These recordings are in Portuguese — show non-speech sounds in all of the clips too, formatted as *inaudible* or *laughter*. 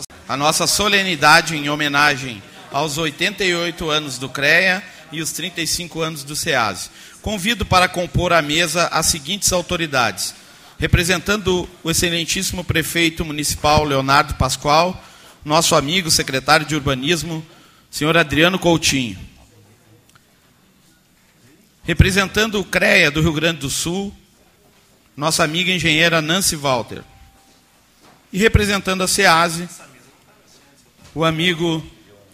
nossa, a nossa solenidade em homenagem aos 88 anos do CREA e os 35 anos do SEASE. Convido para compor a mesa as seguintes autoridades. Representando o excelentíssimo prefeito municipal Leonardo Pascoal, nosso amigo secretário de urbanismo, senhor Adriano Coutinho. Representando o CREA do Rio Grande do Sul, nossa amiga engenheira Nancy Walter. E representando a SEASE, o amigo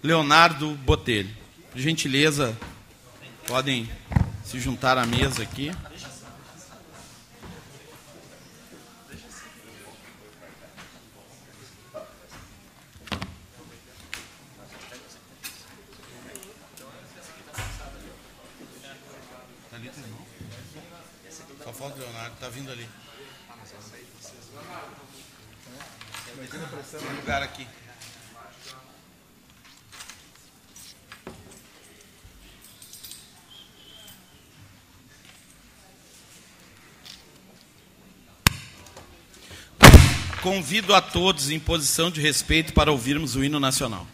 Leonardo Botelho. Por gentileza, podem se juntar à mesa aqui. Só falta Leonardo, tá vindo ali. Um lugar aqui. convido a todos em posição de respeito para ouvirmos o hino nacional.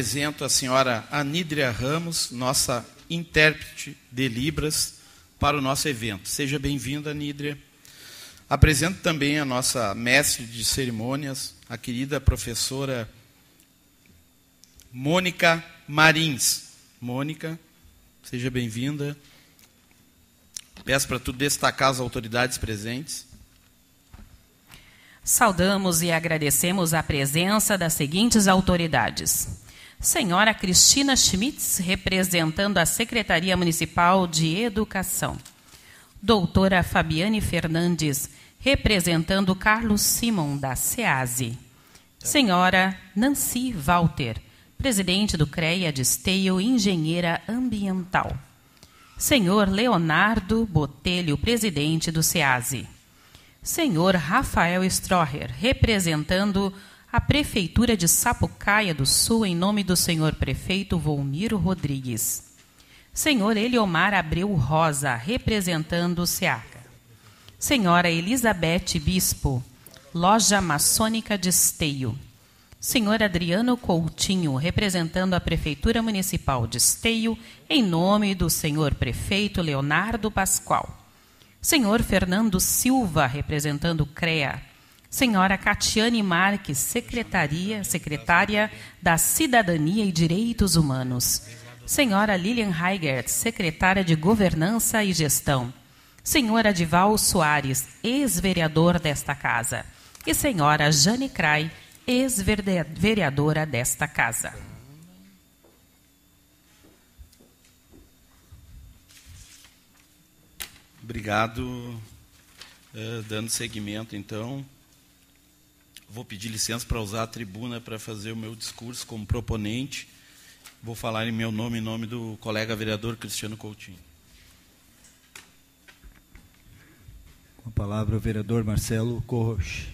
Apresento a senhora Anídria Ramos, nossa intérprete de Libras, para o nosso evento. Seja bem-vinda, Anídria. Apresento também a nossa mestre de cerimônias, a querida professora Mônica Marins. Mônica, seja bem-vinda. Peço para tu destacar as autoridades presentes. Saudamos e agradecemos a presença das seguintes autoridades. Senhora Cristina Schmitz, representando a Secretaria Municipal de Educação. Doutora Fabiane Fernandes, representando Carlos Simon, da SEASE. Senhora Nancy Walter, presidente do CREA de Esteio, engenheira ambiental. Senhor Leonardo Botelho, presidente do SEASE. Senhor Rafael Stroher, representando a Prefeitura de Sapucaia do Sul, em nome do senhor prefeito Volmiro Rodrigues. Senhor Eliomar Abreu Rosa, representando o SEACA. Senhora Elizabeth Bispo, Loja Maçônica de Esteio. Senhor Adriano Coutinho, representando a Prefeitura Municipal de Esteio, em nome do senhor prefeito Leonardo Pascoal. Senhor Fernando Silva, representando o CREA. Senhora Catiane Marques, secretaria, secretária da Cidadania e Direitos Humanos. Senhora Lilian Heigert, secretária de Governança e Gestão. Senhor Adival Soares, ex-vereador desta casa. E senhora Jane Crai, ex-vereadora desta casa. Obrigado. Uh, dando seguimento, então, vou pedir licença para usar a tribuna para fazer o meu discurso como proponente. Vou falar em meu nome, em nome do colega vereador Cristiano Coutinho. Com a palavra o vereador Marcelo Corroche.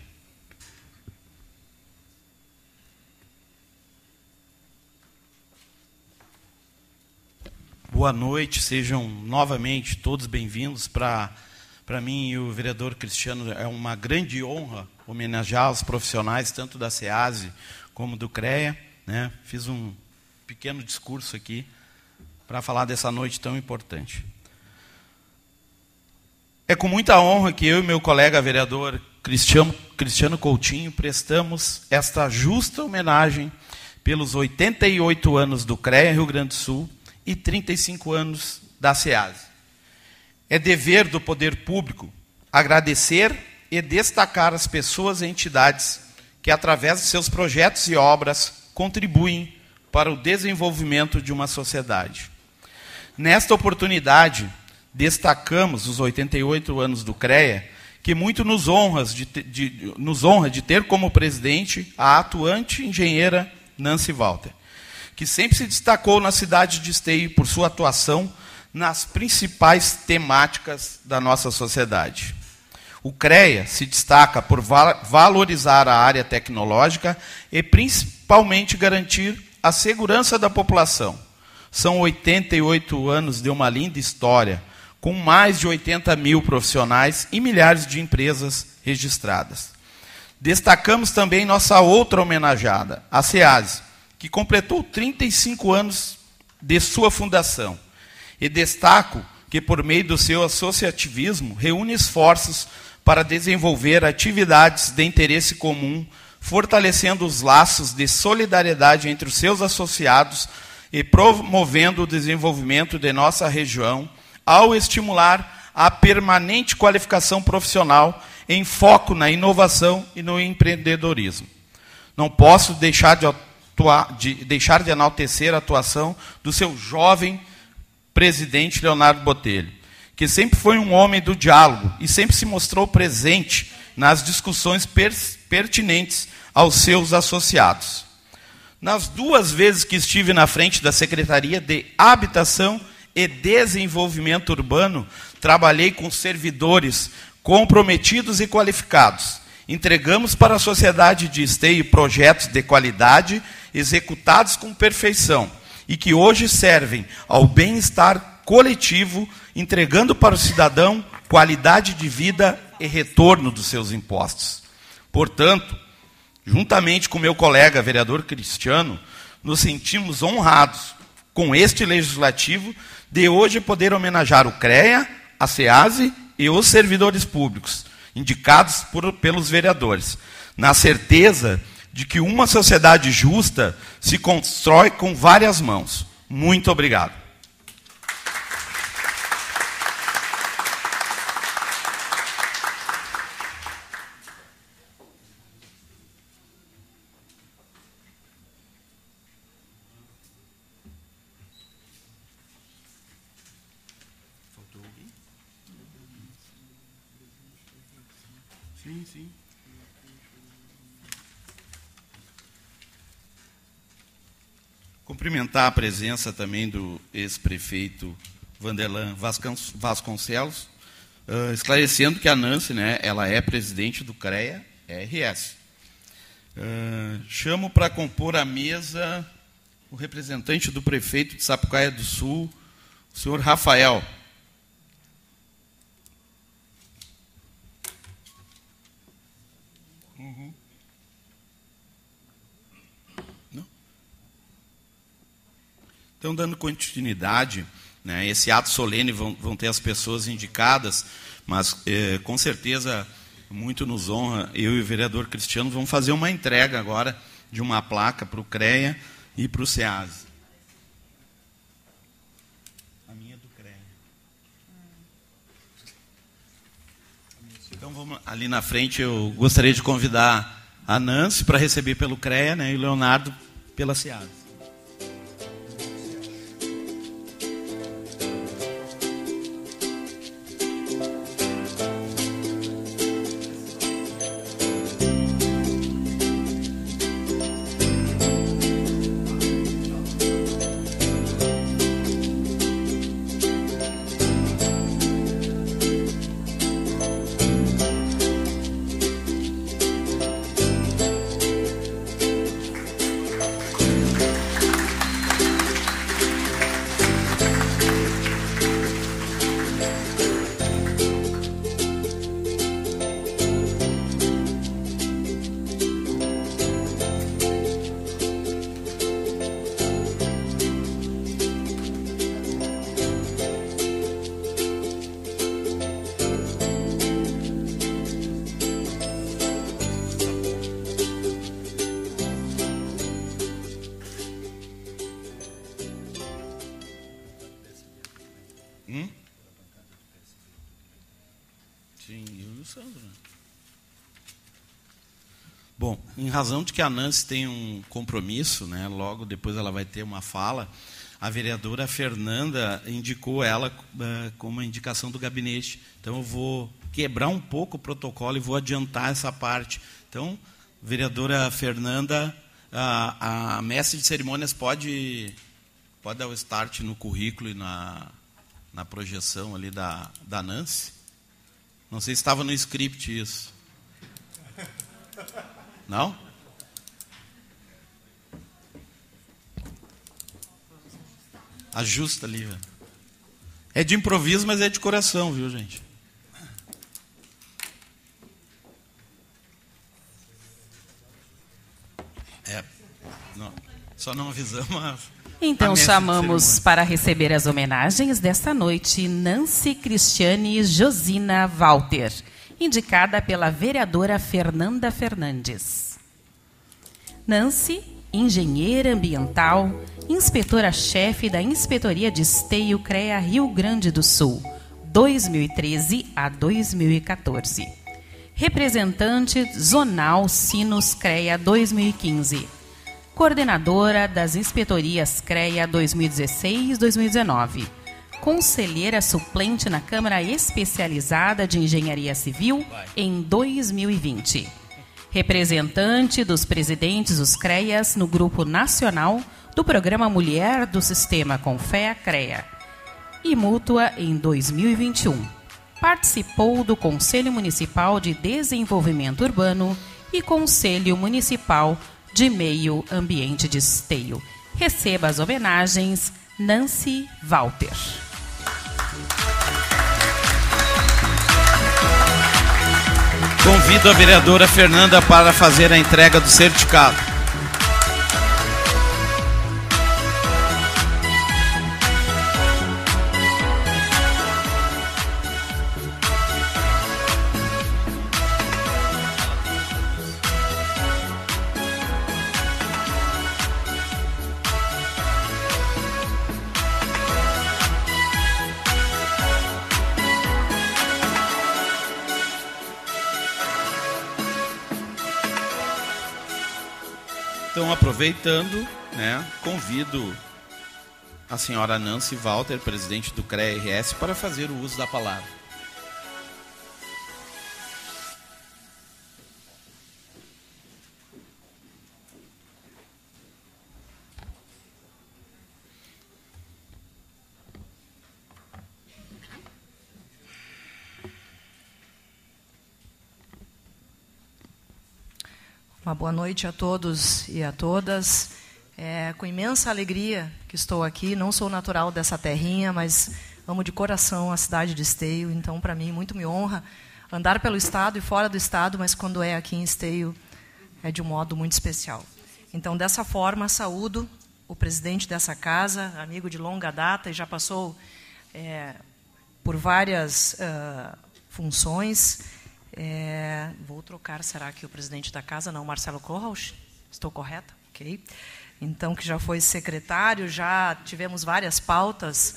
Boa noite, sejam novamente todos bem-vindos. Para mim e o vereador Cristiano é uma grande honra homenagear os profissionais, tanto da SEASE como do CREA. Né? Fiz um pequeno discurso aqui para falar dessa noite tão importante. É com muita honra que eu e meu colega vereador Cristiano, Cristiano Coutinho prestamos esta justa homenagem pelos 88 anos do CREA Rio Grande do Sul e 35 anos da SEASE. É dever do poder público agradecer e destacar as pessoas e entidades que, através de seus projetos e obras, contribuem para o desenvolvimento de uma sociedade. Nesta oportunidade, destacamos os 88 anos do CREA, que muito nos, honras de, de, nos honra de ter como presidente a atuante engenheira Nancy Walter que sempre se destacou na cidade de Esteio por sua atuação nas principais temáticas da nossa sociedade. O CREA se destaca por valorizar a área tecnológica e principalmente garantir a segurança da população. São 88 anos de uma linda história, com mais de 80 mil profissionais e milhares de empresas registradas. Destacamos também nossa outra homenageada, a SEASE, que completou 35 anos de sua fundação. E destaco que, por meio do seu associativismo, reúne esforços para desenvolver atividades de interesse comum, fortalecendo os laços de solidariedade entre os seus associados e promovendo o desenvolvimento de nossa região, ao estimular a permanente qualificação profissional em foco na inovação e no empreendedorismo. Não posso deixar de de deixar de enaltecer a atuação do seu jovem presidente Leonardo Botelho, que sempre foi um homem do diálogo e sempre se mostrou presente nas discussões pertinentes aos seus associados. Nas duas vezes que estive na frente da Secretaria de Habitação e Desenvolvimento Urbano, trabalhei com servidores comprometidos e qualificados. Entregamos para a sociedade de esteio projetos de qualidade executados com perfeição e que hoje servem ao bem-estar coletivo, entregando para o cidadão qualidade de vida e retorno dos seus impostos. Portanto, Juntamente com meu colega vereador Cristiano, nos sentimos honrados com este legislativo de hoje poder homenagear o CREA, a SEASE e os servidores públicos, indicados por, pelos vereadores, na certeza de que uma sociedade justa se constrói com várias mãos. Muito obrigado. Sim, sim. Cumprimentar a presença também do ex-prefeito Vanderlan Vasconcelos, uh, esclarecendo que a Nancy, né, ela é presidente do CREA RS. Uh, chamo para compor a mesa o representante do prefeito de Sapucaia do Sul, o senhor Rafael. Então, dando continuidade, né, esse ato solene vão, vão, ter as pessoas indicadas, mas eh, com certeza muito nos honra, eu e o vereador Cristiano vamos fazer uma entrega agora de uma placa para o CREA e para o SEAS. A minha é do CREA. Então vamos ali na frente, eu gostaria de convidar a Nancy para receber pelo CREA né, e o Leonardo pela SEAS. Razão de que a Nancy tem um compromisso, né, logo depois ela vai ter uma fala, a vereadora Fernanda indicou ela uh, como indicação do gabinete. Então eu vou quebrar um pouco o protocolo e vou adiantar essa parte. Então, vereadora Fernanda, a, a mestre de cerimônias pode, pode dar o start no currículo e na, na projeção ali da, da Nancy? Não sei se estava no script isso. Não? Ajusta ali, velho. É de improviso, mas é de coração, viu, gente? É. Não, só não avisamos. Então chamamos para receber as homenagens desta noite Nancy Cristiane Josina Walter, indicada pela vereadora Fernanda Fernandes. Nancy, engenheira ambiental, inspetora-chefe da Inspetoria de Esteio CREA Rio Grande do Sul, 2013 a 2014. Representante Zonal Sinos CREA 2015. Coordenadora das Inspetorias CREA 2016-2019. Conselheira suplente na Câmara Especializada de Engenharia Civil em 2020. Representante dos presidentes dos CREAS no Grupo Nacional do Programa Mulher do Sistema Confea CREA e Mútua em 2021. Participou do Conselho Municipal de Desenvolvimento Urbano e Conselho Municipal de Meio Ambiente de Esteio. Receba as homenagens Nancy Walter. Convido a vereadora Fernanda para fazer a entrega do certificado. Então, aproveitando, né, convido a senhora Nancy Walter, presidente do CREA-RS, para fazer o uso da palavra. Boa noite a todos e a todas. É com imensa alegria que estou aqui. Não sou natural dessa terrinha, mas amo de coração a cidade de Esteio. Então, para mim, muito me honra andar pelo estado e fora do estado, mas quando é aqui em Esteio, é de um modo muito especial. Então, dessa forma, saúdo o presidente dessa casa, amigo de longa data e já passou é, por várias uh, funções. É, vou trocar, será que o presidente da casa, não, Marcelo Kohlrausch? Estou correta? Ok. Então, que já foi secretário, já tivemos várias pautas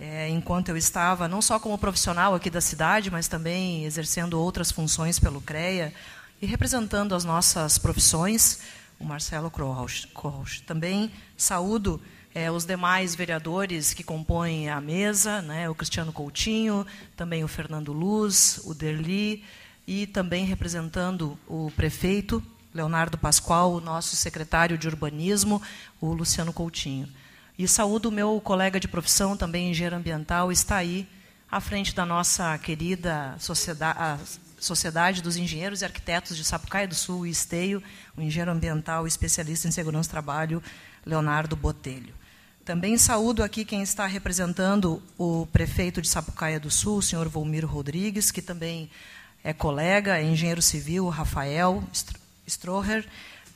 é, enquanto eu estava, não só como profissional aqui da cidade, mas também exercendo outras funções pelo CREA e representando as nossas profissões, o Marcelo Kohlrausch. Também saúdo é, os demais vereadores que compõem a mesa, né, o Cristiano Coutinho, também o Fernando Luz, o Derli, e também representando o prefeito Leonardo Pascoal, o nosso secretário de urbanismo, o Luciano Coutinho. E saúdo o meu colega de profissão, também engenheiro ambiental, está aí à frente da nossa querida sociedade, Sociedade dos Engenheiros e Arquitetos de Sapucaia do Sul e Esteio, o engenheiro ambiental especialista em segurança do trabalho, Leonardo Botelho. Também saúdo aqui quem está representando o prefeito de Sapucaia do Sul, o senhor Volmiro Rodrigues, que também é colega, é engenheiro civil, Rafael Stroher.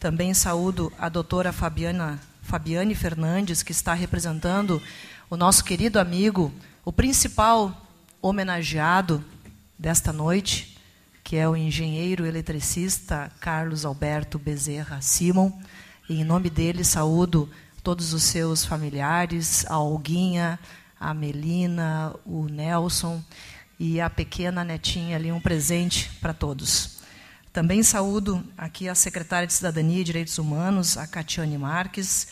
Também saúdo a doutora Fabiana, Fabiane Fernandes, que está representando o nosso querido amigo, o principal homenageado desta noite, que é o engenheiro eletricista Carlos Alberto Bezerra Simon. E, em nome dele, saúdo todos os seus familiares, a Olguinha, a Melina, o Nelson e a pequena netinha ali, um presente para todos. Também saúdo aqui a secretária de Cidadania e Direitos Humanos, a Catiane Marques.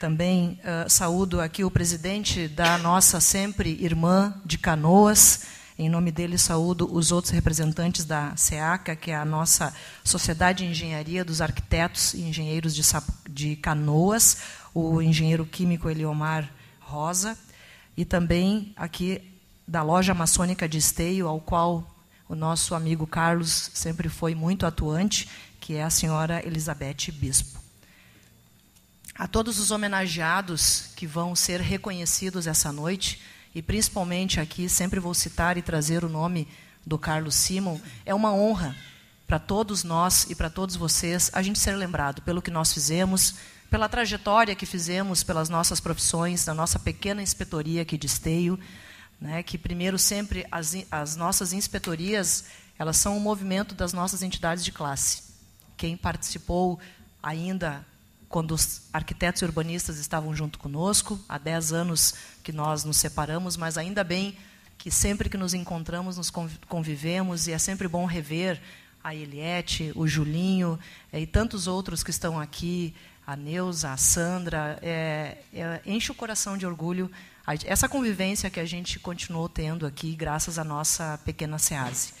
Também uh, saúdo aqui o presidente da nossa sempre irmã de Canoas. Em nome dele, saúdo os outros representantes da SEACA, que é a nossa Sociedade de Engenharia dos Arquitetos e Engenheiros de, de Canoas, o engenheiro químico Eliomar Rosa. E também aqui da loja maçônica de Esteio, ao qual o nosso amigo Carlos sempre foi muito atuante, que é a senhora Elizabeth Bispo. A todos os homenageados que vão ser reconhecidos essa noite, e principalmente aqui, sempre vou citar e trazer o nome do Carlos Simon, é uma honra para todos nós e para todos vocês a gente ser lembrado pelo que nós fizemos, pela trajetória que fizemos pelas nossas profissões, da nossa pequena inspetoria aqui de Esteio, né, que primeiro sempre as, as nossas inspetorias elas são um movimento das nossas entidades de classe. Quem participou ainda quando os arquitetos e urbanistas estavam junto conosco, há 10 anos que nós nos separamos, mas ainda bem que sempre que nos encontramos, nos convivemos, e é sempre bom rever a Eliette, o Julinho é, e tantos outros que estão aqui, a Neuza, a Sandra, é, é, enche o coração de orgulho essa convivência que a gente continuou tendo aqui, graças à nossa pequena SEASE.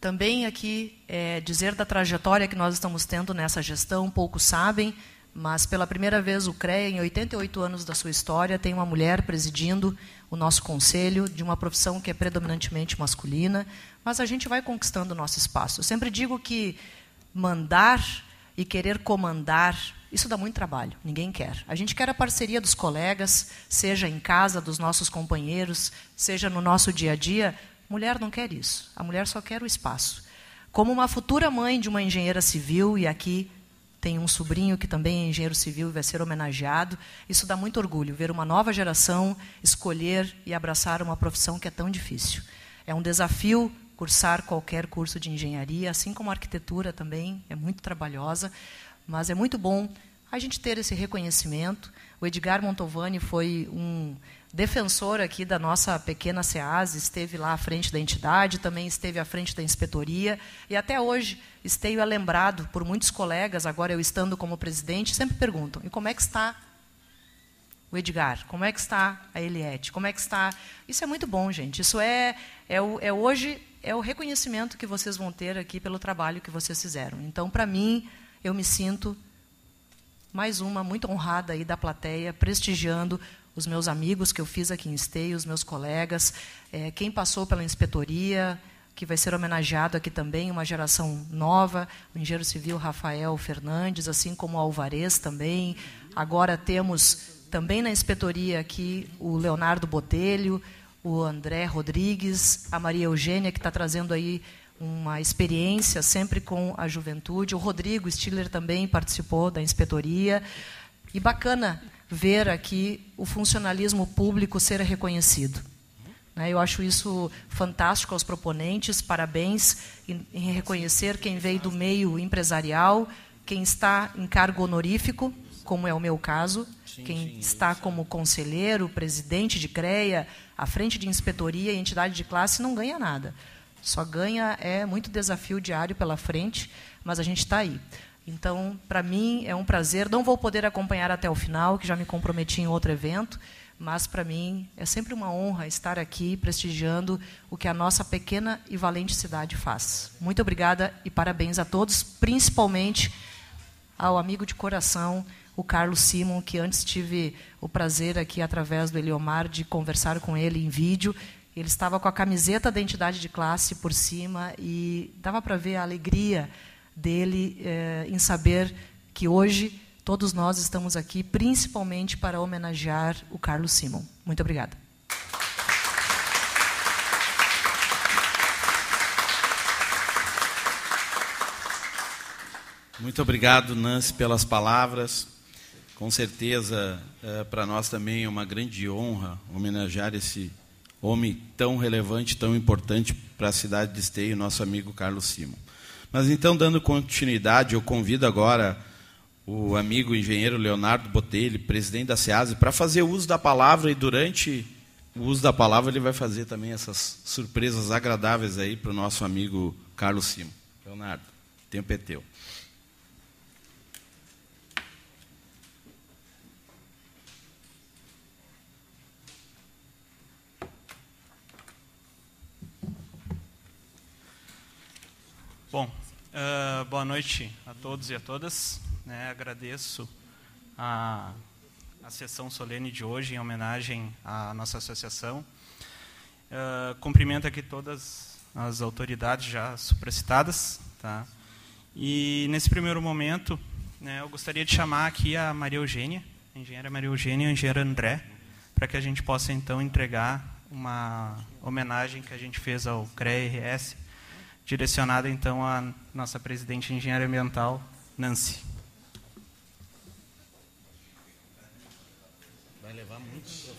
Também aqui é, dizer da trajetória que nós estamos tendo nessa gestão, poucos sabem, mas pela primeira vez o CREA, em 88 anos da sua história, tem uma mulher presidindo o nosso conselho, de uma profissão que é predominantemente masculina, mas a gente vai conquistando o nosso espaço. Eu sempre digo que mandar e querer comandar isso dá muito trabalho, ninguém quer. A gente quer a parceria dos colegas, seja em casa, dos nossos companheiros, seja no nosso dia a dia, Mulher não quer isso. A mulher só quer o espaço. Como uma futura mãe de uma engenheira civil, e aqui tem um sobrinho que também é engenheiro civil e vai ser homenageado, isso dá muito orgulho, ver uma nova geração escolher e abraçar uma profissão que é tão difícil. É um desafio cursar qualquer curso de engenharia, assim como a arquitetura também, é muito trabalhosa, mas é muito bom a gente ter esse reconhecimento. O Edgar Montovani foi um defensor aqui da nossa pequena SEAS, esteve lá à frente da entidade, também esteve à frente da inspetoria, e até hoje esteio é lembrado por muitos colegas, agora eu estando como presidente, sempre perguntam, e como é que está o Edgar? Como é que está a Eliette? Como é que está... Isso é muito bom, gente. Isso é, é, o, é hoje é o reconhecimento que vocês vão ter aqui pelo trabalho que vocês fizeram. Então, para mim, eu me sinto mais uma muito honrada aí da plateia, prestigiando os meus amigos que eu fiz aqui em Esteio, os meus colegas, é, quem passou pela inspetoria, que vai ser homenageado aqui também, uma geração nova, o engenheiro civil Rafael Fernandes, assim como o Alvarez também. Agora temos também na inspetoria aqui o Leonardo Botelho, o André Rodrigues, a Maria Eugênia, que está trazendo aí uma experiência sempre com a juventude. O Rodrigo Stiller também participou da inspetoria. E bacana ver aqui o funcionalismo público ser reconhecido. Né, eu acho isso fantástico aos proponentes, parabéns em, reconhecer quem veio do meio empresarial, quem está em cargo honorífico, como é o meu caso, quem está como conselheiro, presidente de CREA, à frente de inspetoria e entidade de classe, não ganha nada. Só ganha é muito desafio diário pela frente, mas a gente está aí. Então, para mim, é um prazer. Não vou poder acompanhar até o final, que já me comprometi em outro evento, mas para mim é sempre uma honra estar aqui prestigiando o que a nossa pequena e valente cidade faz. Muito obrigada e parabéns a todos, principalmente ao amigo de coração, o Carlos Simon, que antes tive o prazer aqui, através do Eliomar, de conversar com ele em vídeo. Ele estava com a camiseta da entidade de classe por cima e dava para ver a alegria dele eh, em saber que hoje todos nós estamos aqui principalmente para homenagear o Carlos Simon. Muito obrigada. Muito obrigado, Nancy, pelas palavras. Com certeza, é, para nós também é uma grande honra homenagear esse homem tão relevante, tão importante para a cidade de Esteio, nosso amigo Carlos Simon. Mas então, dando continuidade, eu convido agora o amigo engenheiro Leonardo Botelho, presidente da SEASE, para fazer uso da palavra e durante o uso da palavra ele vai fazer também essas surpresas agradáveis aí para o nosso amigo Carlos Simon. Leonardo, tempo é teu. Bom, uh, boa noite a todos e a todas. Né, agradeço a, a sessão solene de hoje em homenagem à nossa associação. Uh, cumprimento aqui todas as autoridades já supracitadas. Tá? E, nesse primeiro momento, né, eu gostaria de chamar aqui a Maria Eugênia, a engenheira Maria Eugênia e o engenheiro André, para que a gente possa, então, entregar uma homenagem que a gente fez ao CREA-RS direcionada então à nossa presidente de engenharia ambiental, Nancy. Vai levar muito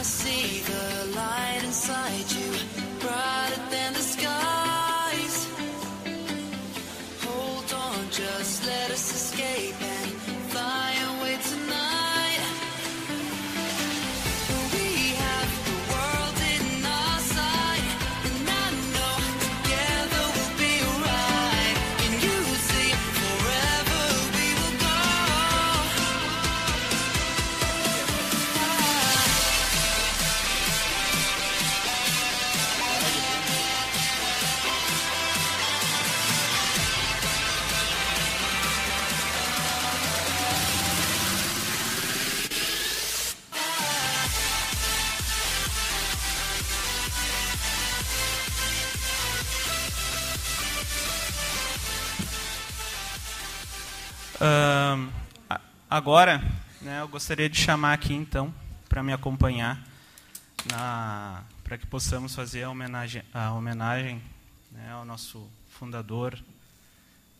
I see the light inside you, brighter than the skies. Uh, agora, né, eu gostaria de chamar aqui, então, para me acompanhar, para que possamos fazer a homenagem, a homenagem né, ao nosso fundador,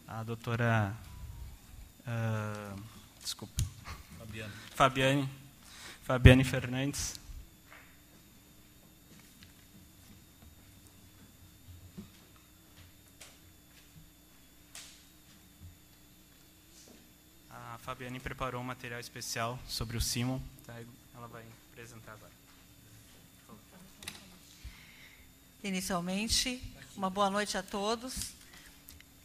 a doutora. Uh, desculpa. Fabiane. Fabiane. Fabiane Fernandes. A Fabiane preparou um material especial sobre o Simon. Tá? Ela vai apresentar agora. Inicialmente, uma boa noite a todos.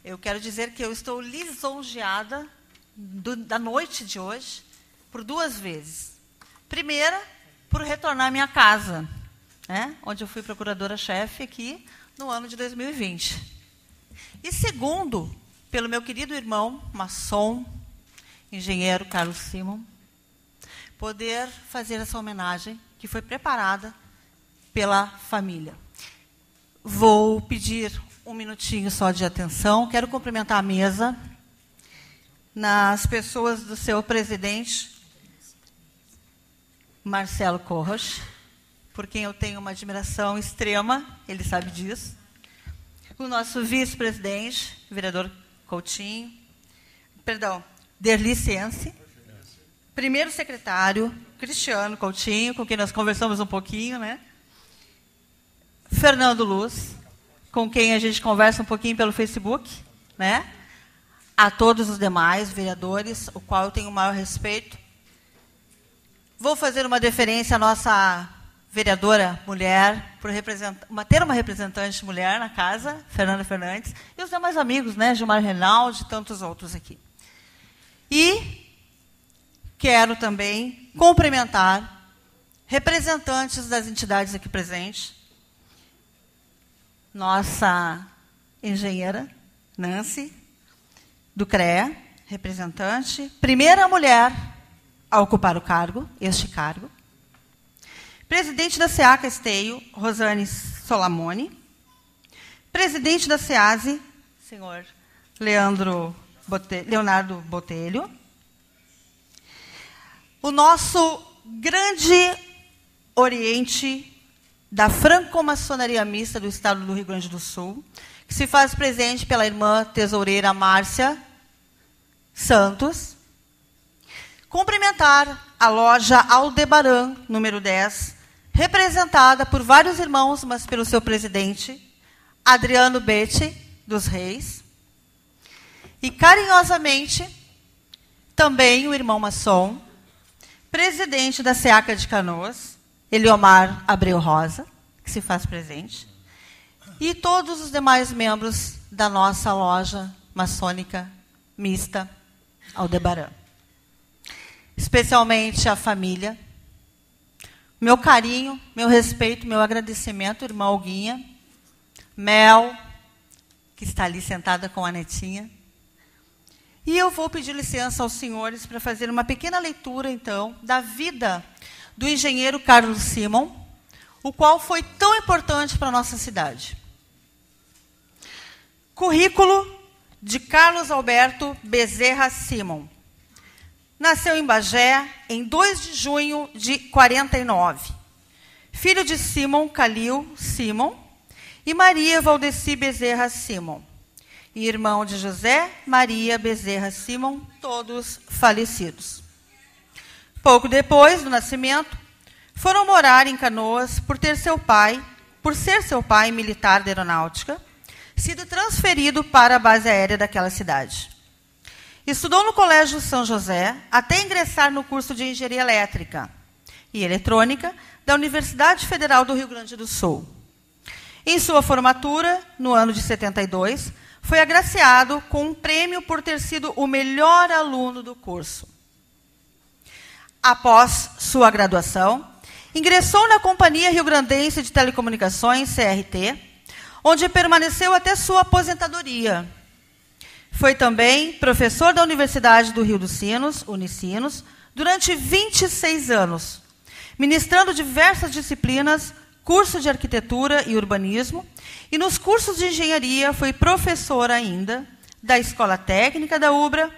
Eu quero dizer que eu estou lisonjeada do, da noite de hoje por duas vezes. Primeira, por retornar à minha casa, né, onde eu fui procuradora-chefe aqui no ano de 2020. E segundo, pelo meu querido irmão, maçom, engenheiro Carlos Simon, poder fazer essa homenagem que foi preparada pela família. Vou pedir um minutinho só de atenção. Quero cumprimentar a mesa nas pessoas do seu presidente, Marcelo Corros, por quem eu tenho uma admiração extrema, ele sabe disso. O nosso vice-presidente, vereador Coutinho, perdão, Derlicense. Primeiro secretário, Cristiano Coutinho, com quem nós conversamos um pouquinho, né? Fernando Luz, com quem a gente conversa um pouquinho pelo Facebook, né? A todos os demais vereadores, o qual eu tenho o maior respeito. Vou fazer uma deferência à nossa vereadora mulher, por uma, ter uma representante mulher na casa, Fernanda Fernandes, e os demais amigos, né? Gilmar Reinaldi e tantos outros aqui. E quero também cumprimentar representantes das entidades aqui presentes, nossa engenheira, Nancy, do CREA, representante, primeira mulher a ocupar o cargo, este cargo. Presidente da SEACA Esteio, Rosane Solamone. Presidente da SEASE, senhor Leandro Leonardo Botelho. O nosso grande Oriente da franco-maçonaria mista do Estado do Rio Grande do Sul, que se faz presente pela irmã tesoureira Márcia Santos. Cumprimentar a loja Aldebaran, número 10, representada por vários irmãos, mas pelo seu presidente, Adriano Betti, dos Reis. E carinhosamente, também o irmão maçom, presidente da SEACA de Canoas, Eliomar Abreu Rosa, que se faz presente, e todos os demais membros da nossa loja maçônica mista Aldebaran. Especialmente a família. Meu carinho, meu respeito, meu agradecimento, irmã Alguinha, Mel, que está ali sentada com a netinha. E eu vou pedir licença aos senhores para fazer uma pequena leitura, então, da vida do engenheiro Carlos Simon, o qual foi tão importante para a nossa cidade. Currículo de Carlos Alberto Bezerra Simon. Nasceu em Bagé em 2 de junho de 49. Filho de Simon Calil Simon e Maria Valdeci Bezerra Simon. E irmão de José Maria Bezerra Simon, todos falecidos. Pouco depois do nascimento, foram morar em Canoas por ter seu pai, por ser seu pai militar da aeronáutica, sido transferido para a base aérea daquela cidade. Estudou no Colégio São José até ingressar no curso de Engenharia Elétrica e Eletrônica da Universidade Federal do Rio Grande do Sul. Em sua formatura, no ano de 72, foi agraciado com um prêmio por ter sido o melhor aluno do curso. Após sua graduação, ingressou na Companhia Rio Grandense de Telecomunicações, CRT, onde permaneceu até sua aposentadoria. Foi também professor da Universidade do Rio dos Sinos, Unicinos, durante 26 anos, ministrando diversas disciplinas, curso de arquitetura e urbanismo, e nos cursos de engenharia foi professor ainda da Escola Técnica da UBRA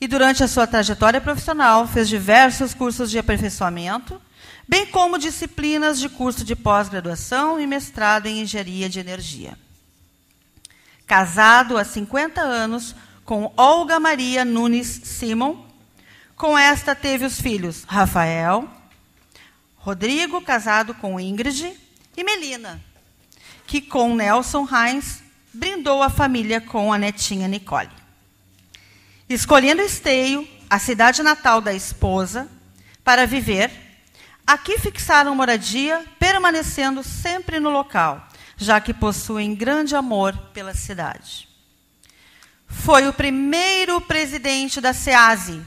e durante a sua trajetória profissional fez diversos cursos de aperfeiçoamento, bem como disciplinas de curso de pós-graduação e mestrado em engenharia de energia. Casado há 50 anos com Olga Maria Nunes Simon, com esta teve os filhos Rafael, Rodrigo, casado com Ingrid, e Melina, que com Nelson Heinz brindou a família com a netinha Nicole. Escolhendo Esteio, a cidade natal da esposa, para viver, aqui fixaram moradia, permanecendo sempre no local, já que possuem grande amor pela cidade. Foi o primeiro presidente da SEASE,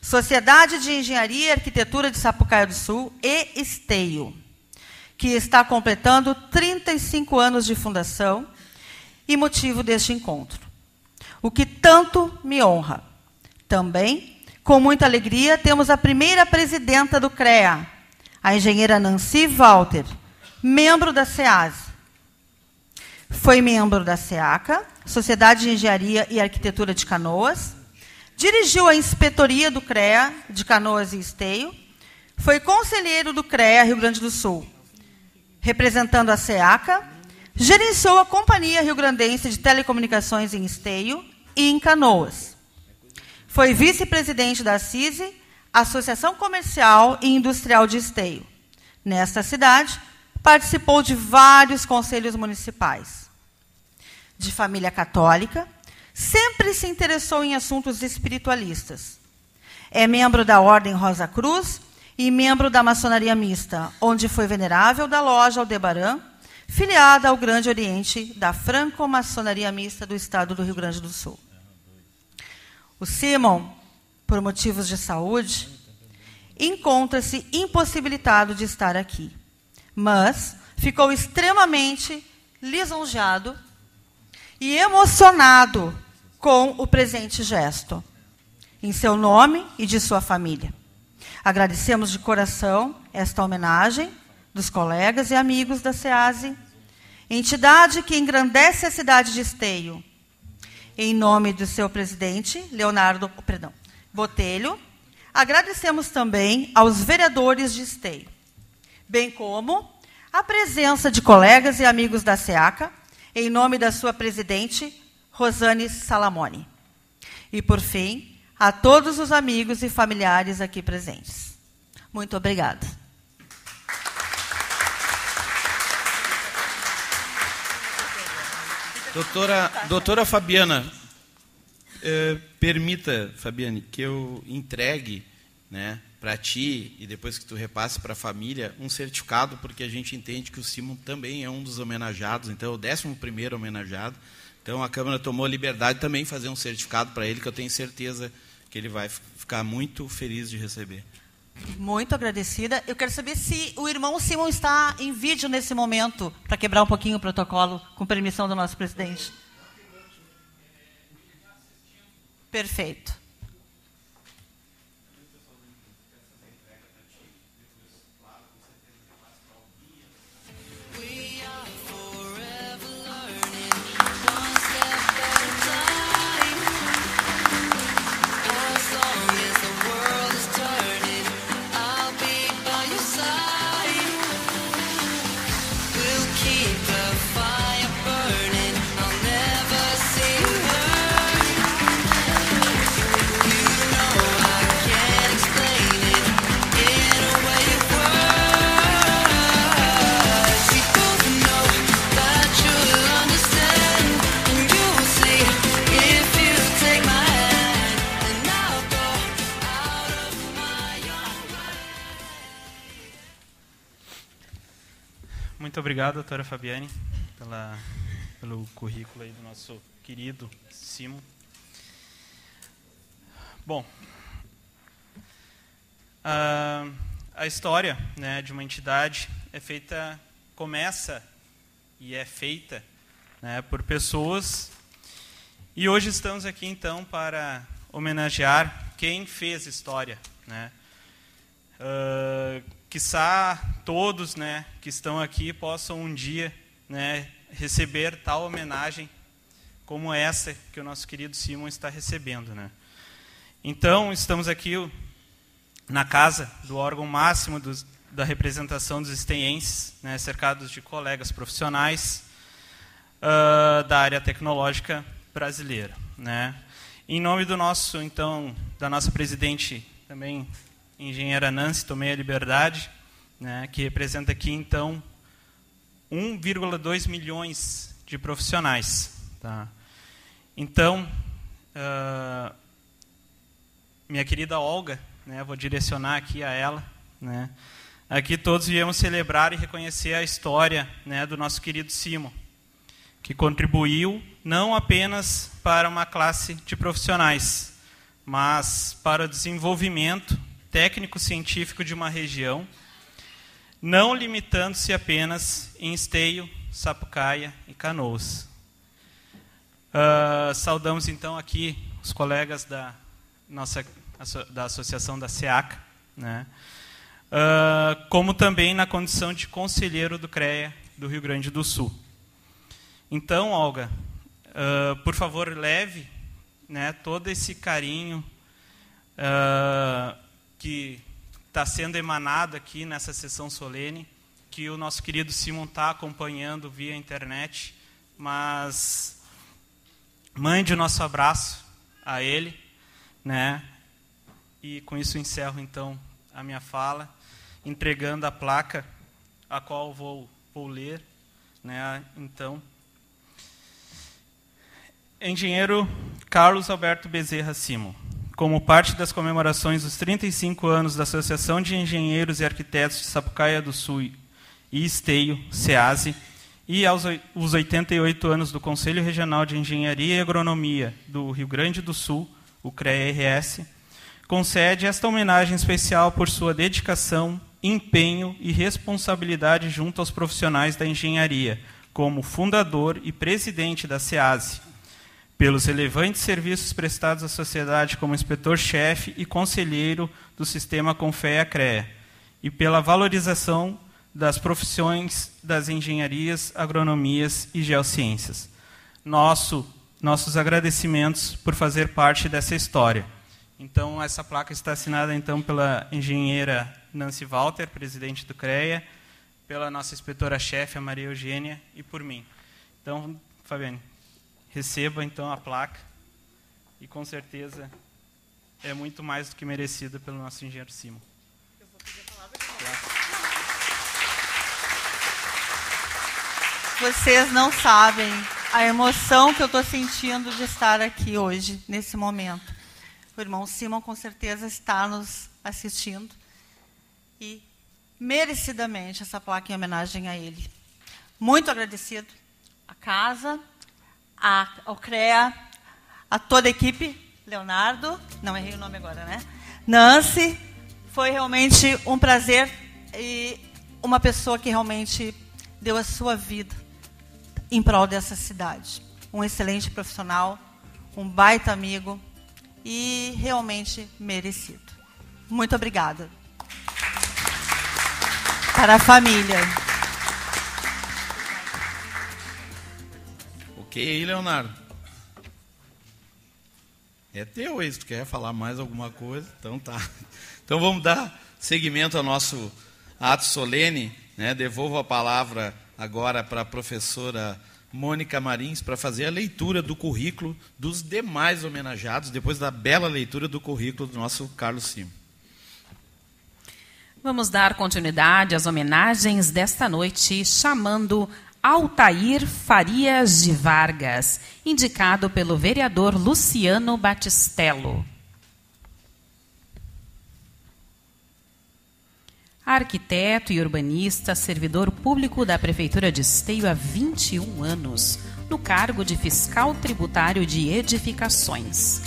Sociedade de Engenharia e Arquitetura de Sapucaia do Sul, e Esteio, que está completando 35 anos de fundação e motivo deste encontro. O que tanto me honra. Também, com muita alegria, temos a primeira presidenta do CREA, a engenheira Nancy Walter, membro da SEAS. Foi membro da SEACA, Sociedade de Engenharia e Arquitetura de Canoas, dirigiu a inspetoria do CREA de Canoas e Esteio, foi conselheiro do CREA Rio Grande do Sul, representando a SEACA, gerenciou a Companhia Rio Grandense de Telecomunicações em Esteio e em Canoas. Foi vice-presidente da CISI, Associação Comercial e Industrial de Esteio. Nesta cidade, participou de vários conselhos municipais. De família católica, sempre se interessou em assuntos espiritualistas. É membro da Ordem Rosa Cruz e membro da Maçonaria Mista, onde foi venerável da loja Aldebaran, filiada ao Grande Oriente da Franco-Maçonaria Mista do Estado do Rio Grande do Sul. O Simon por motivos de saúde, encontra-se impossibilitado de estar aqui. Mas ficou extremamente lisonjeado e emocionado com o presente gesto, em seu nome e de sua família. Agradecemos de coração esta homenagem dos colegas e amigos da SEASE, entidade que engrandece a cidade de Esteio. Em nome do seu presidente, Leonardo, perdão, Botelho. Agradecemos também aos vereadores de Esteio, bem como a presença de colegas e amigos da SEACA, em nome da sua presidente, Rosane Salamone. E, por fim, a todos os amigos e familiares aqui presentes. Muito obrigada. Doutora, doutora Fabiana, eh, permita, Fabiane, que eu entregue né, para ti e depois que tu repasse para a família um certificado, porque a gente entende que o Simon também é um dos homenageados, então é o décimo primeiro homenageado. Então a Câmara tomou a liberdade também de fazer um certificado para ele, que eu tenho certeza que ele vai ficar muito feliz de receber. Muito agradecida. Eu quero saber se o irmão Simon está em vídeo nesse momento, para quebrar um pouquinho o protocolo, com permissão do nosso presidente. Perfeito. Obrigado, doutora Fabiane, pela, pelo currículo aí do nosso querido Simo. Bom, a, a história né, de uma entidade é feita, começa e é feita né, por pessoas. E hoje estamos aqui então para homenagear quem fez história, né? Uh, quiçá todos né, que estão aqui possam um dia né, receber tal homenagem como essa que o nosso querido Simon está recebendo. Né? Então, estamos aqui na casa do órgão máximo dos, da representação dos esteenses, né, cercados de colegas profissionais uh, da área tecnológica brasileira. Né. Em nome do nosso, então, da nossa presidente, também engenheira Nancy, tomei a liberdade, né, que representa aqui, então, 1,2 milhões de profissionais. Tá? Então, uh, minha querida Olga, né, vou direcionar aqui a ela, né, aqui todos viemos celebrar e reconhecer a história né, do nosso querido Simon, que contribuiu não apenas para uma classe de profissionais, mas para o desenvolvimento técnico-científico de uma região, não limitando-se apenas em Esteio, Sapucaia e Canoas. Uh, saudamos então aqui os colegas da nossa da associação da SEACA, né? Uh, como também na condição de conselheiro do CREA do Rio Grande do Sul. Então, Olga, uh, por favor, leve né, todo esse carinho uh, que está sendo emanado aqui nessa sessão solene, que o nosso querido Simon está acompanhando via internet, mas mande o nosso abraço a ele, né? E com isso encerro então a minha fala, entregando a placa a qual vou, vou ler, né? Então, engenheiro Carlos Alberto Bezerra Simon, como parte das comemorações dos 35 anos da Associação de Engenheiros e Arquitetos de Sapucaia do Sul e Esteio, SEASE, e aos os 88 anos do Conselho Regional de Engenharia e Agronomia do Rio Grande do Sul, o CREA-RS, concede esta homenagem especial por sua dedicação, empenho e responsabilidade junto aos profissionais da engenharia, como fundador e presidente da SEASE, pelos relevantes serviços prestados à sociedade como inspetor-chefe e conselheiro do sistema Confea-CREA, e pela valorização das profissões das engenharias, agronomias e geociências. Nosso, nossos agradecimentos por fazer parte dessa história. Então, essa placa está assinada então pela engenheira Nancy Walter, presidente do CREA, pela nossa inspetora-chefe, a Maria Eugênia, e por mim. Então, Fabiane, receba então a placa e com certeza é muito mais do que merecida pelo nosso engenheiro Simon. Eu vou pedir a palavra. Vocês não sabem a emoção que eu estou sentindo de estar aqui hoje, nesse momento. O irmão Simon com certeza está nos assistindo. E merecidamente essa placa em homenagem a ele. Muito agradecido à casa, à, ao CREA, a toda a equipe, Leonardo, não errei o nome agora, né? Nancy, foi realmente um prazer e uma pessoa que realmente deu a sua vida em prol dessa cidade. Um excelente profissional, um baita amigo, e realmente merecido. Muito obrigada. Para a família. Ok, Leonardo. É teu isso, tu quer falar mais alguma coisa? Então tá. *laughs* Então vamos dar seguimento ao nosso ato solene. Né? Devolvo a palavra agora para a professora Mônica Marins para fazer a leitura do currículo dos demais homenageados, depois da bela leitura do currículo do nosso Carlos Sim. Vamos dar continuidade às homenagens desta noite, chamando Altair Farias de Vargas, indicado pelo vereador Luciano Batistello. Arquiteto e urbanista, servidor público da Prefeitura de Esteio há 21 anos, no cargo de fiscal tributário de edificações.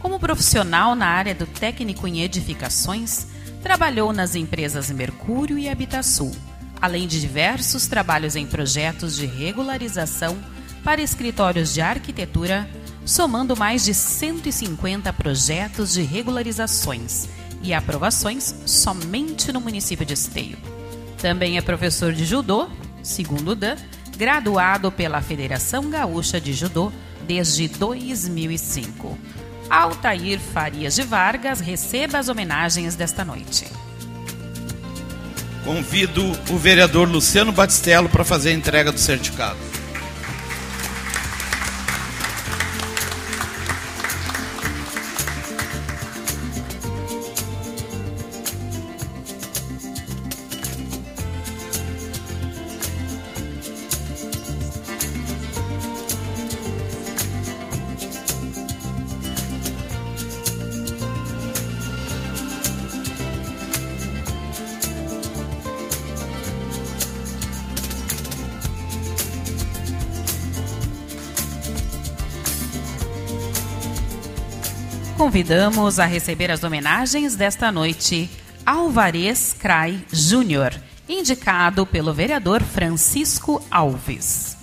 Como profissional na área do técnico em edificações, trabalhou nas empresas Mercúrio e Habitasul, além de diversos trabalhos em projetos de regularização para escritórios de arquitetura, somando mais de 150 projetos de regularizações e aprovações somente no município de Esteio. Também é professor de judô, segundo o Dan, graduado pela Federação Gaúcha de Judô desde 2005. Altair Farias de Vargas receba as homenagens desta noite. Convido o vereador Luciano Batistello para fazer a entrega do certificado. Convidamos a receber as homenagens desta noite Alvarez Crai Júnior, indicado pelo vereador Francisco Alves.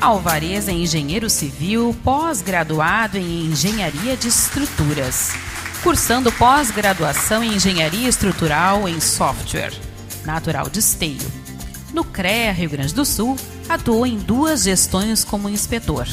Alvarez é engenheiro civil, pós-graduado em engenharia de estruturas, cursando pós-graduação em engenharia estrutural em software, natural de Esteio. No CREA Rio Grande do Sul, atuou em duas gestões como inspetor.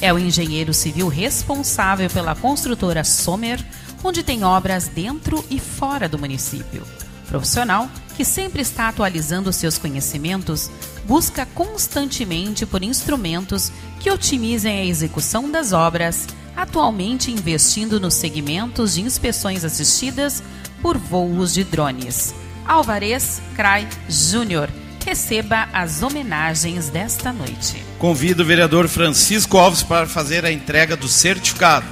É o engenheiro civil responsável pela construtora Sommer, onde tem obras dentro e fora do município. Profissional que sempre está atualizando seus conhecimentos, busca constantemente por instrumentos que otimizem a execução das obras, atualmente investindo nos segmentos de inspeções assistidas por voos de drones. Alvarez Crai Júnior receba as homenagens desta noite. Convido o vereador Francisco Alves para fazer a entrega do certificado.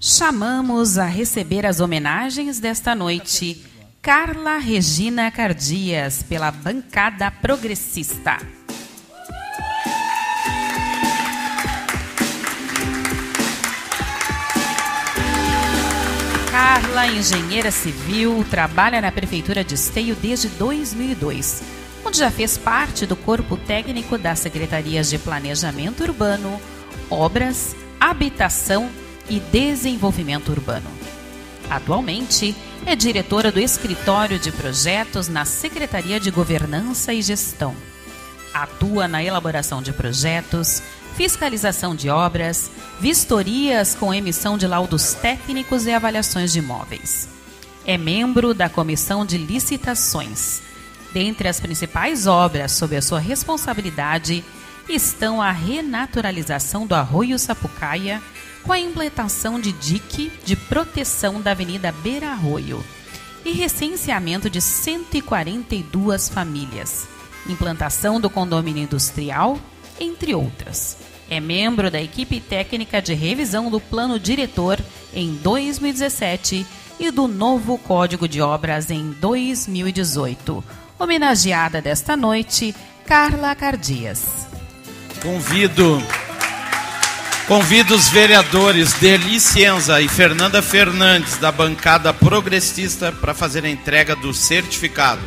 Chamamos a receber as homenagens desta noite Carla Regina Cardias, pela bancada progressista. Carla, engenheira civil, trabalha na Prefeitura de Esteio desde 2002, onde já fez parte do corpo técnico das Secretarias de Planejamento Urbano, Obras, Habitação e Desenvolvimento Urbano. Atualmente, é diretora do Escritório de Projetos na Secretaria de Governança e Gestão. Atua na elaboração de projetos, fiscalização de obras, vistorias com emissão de laudos técnicos e avaliações de imóveis. É membro da Comissão de Licitações. Dentre as principais obras sob a sua responsabilidade estão a renaturalização do Arroio Sapucaia, com a implantação de dique de proteção da Avenida Beira Arroio e recenseamento de 142 famílias, implantação do condomínio industrial, entre outras. É membro da equipe técnica de revisão do plano diretor em 2017 e do novo Código de Obras em 2018. Homenageada desta noite, Carla Cardias. Convido Convido os vereadores Deli Cienza e Fernanda Fernandes da bancada progressista para fazer a entrega do certificado.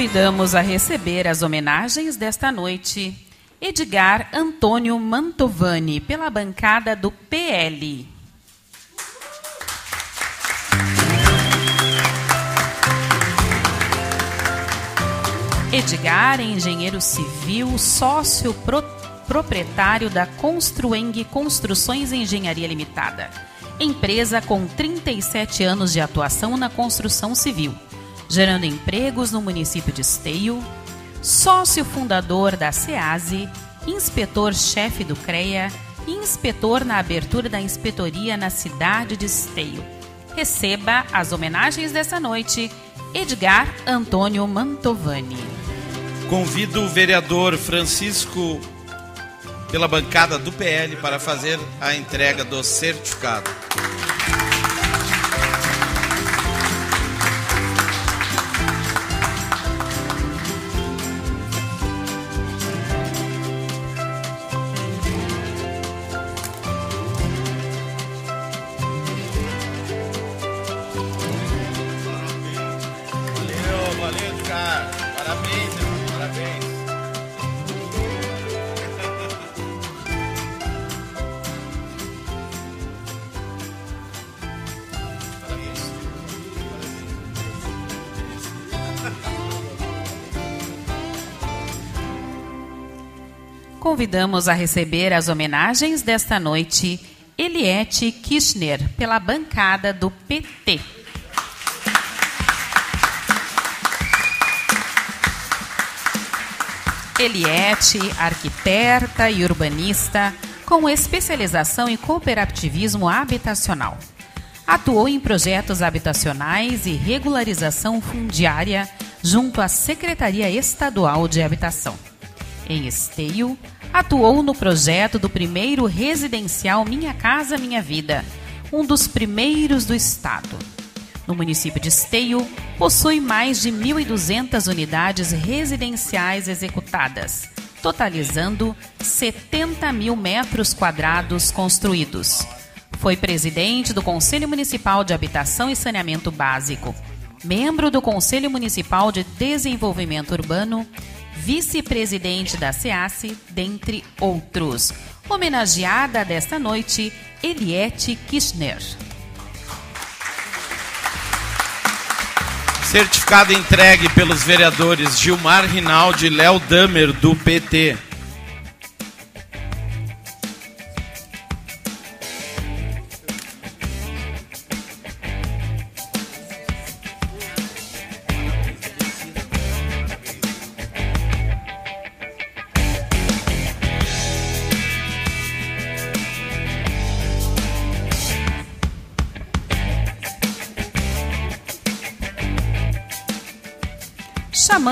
Convidamos a receber as homenagens desta noite. Edgar Antônio Mantovani, pela bancada do PL. Edgar é engenheiro civil, sócio pro, proprietário da Construeng Construções Engenharia Limitada, empresa com 37 anos de atuação na construção civil gerando empregos no município de Esteio, sócio fundador da SEASE, inspetor-chefe do CREA e inspetor na abertura da inspetoria na cidade de Esteio. receba as homenagens dessa noite Edgar Antônio Mantovani. Convido o vereador Francisco pela bancada do PL para fazer a entrega do certificado. Convidamos a receber as homenagens desta noite Eliette Kirchner, pela bancada do PT. Eliette, arquiteta e urbanista, com especialização em cooperativismo habitacional. Atuou em projetos habitacionais e regularização fundiária junto à Secretaria Estadual de Habitação. Em Esteio, atuou no projeto do primeiro residencial Minha Casa Minha Vida, um dos primeiros do estado. No município de Esteio, possui mais de 1.200 unidades residenciais executadas, totalizando 70 mil metros quadrados construídos. Foi presidente do Conselho Municipal de Habitação e Saneamento Básico, membro do Conselho Municipal de Desenvolvimento Urbano, vice-presidente da SEASE, dentre outros. Homenageada desta noite, Eliette Kirchner. Certificado entregue pelos vereadores Gilmar Rinaldi e Léo Damer, do PT.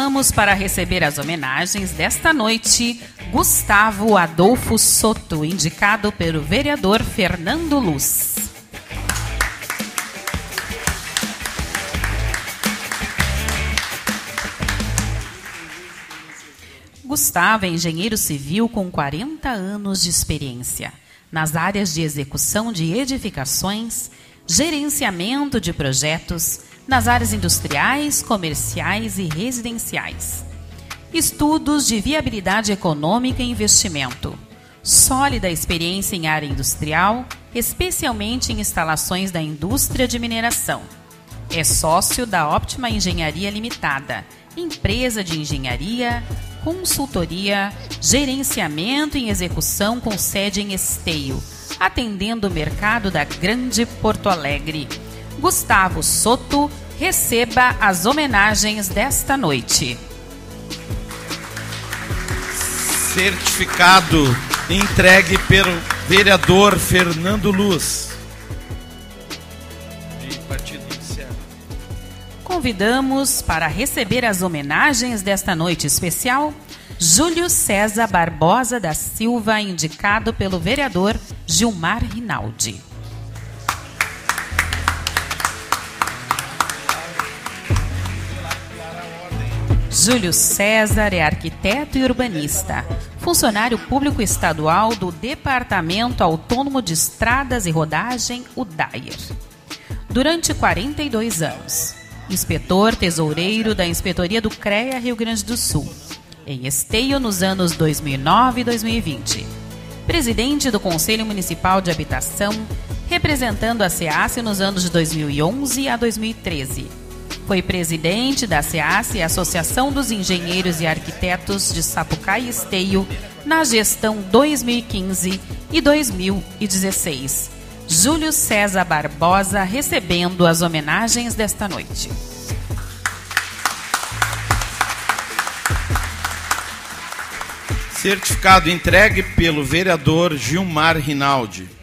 Chamamos para receber as homenagens desta noite Gustavo Adolfo Soto, indicado pelo vereador Fernando Luz. Gustavo é engenheiro civil com 40 anos de experiência nas áreas de execução de edificações, gerenciamento de projetos, nas áreas industriais, comerciais e residenciais. Estudos de viabilidade econômica e investimento. Sólida experiência em área industrial, especialmente em instalações da indústria de mineração. É sócio da Óptima Engenharia Limitada, empresa de engenharia, consultoria, gerenciamento e execução com sede em Esteio, atendendo o mercado da Grande Porto Alegre. Gustavo Soto receba as homenagens desta noite. Certificado entregue pelo vereador Fernando Luz. De Partido Inicial. Convidamos para receber as homenagens desta noite especial Júlio César Barbosa da Silva, indicado pelo vereador Gilmar Rinaldi. Júlio César é arquiteto e urbanista, funcionário público estadual do Departamento Autônomo de Estradas e Rodagem, o DAIR. Durante 42 anos, inspetor tesoureiro da Inspetoria do CREA Rio Grande do Sul, em Esteio nos anos 2009 e 2020. Presidente do Conselho Municipal de Habitação, representando a SEASE nos anos de 2011 a 2013 foi presidente da SEASE, Associação dos Engenheiros e Arquitetos de Sapucaí Esteio, na gestão 2015 e 2016. Júlio César Barbosa recebendo as homenagens desta noite. Certificado entregue pelo vereador Gilmar Rinaldi.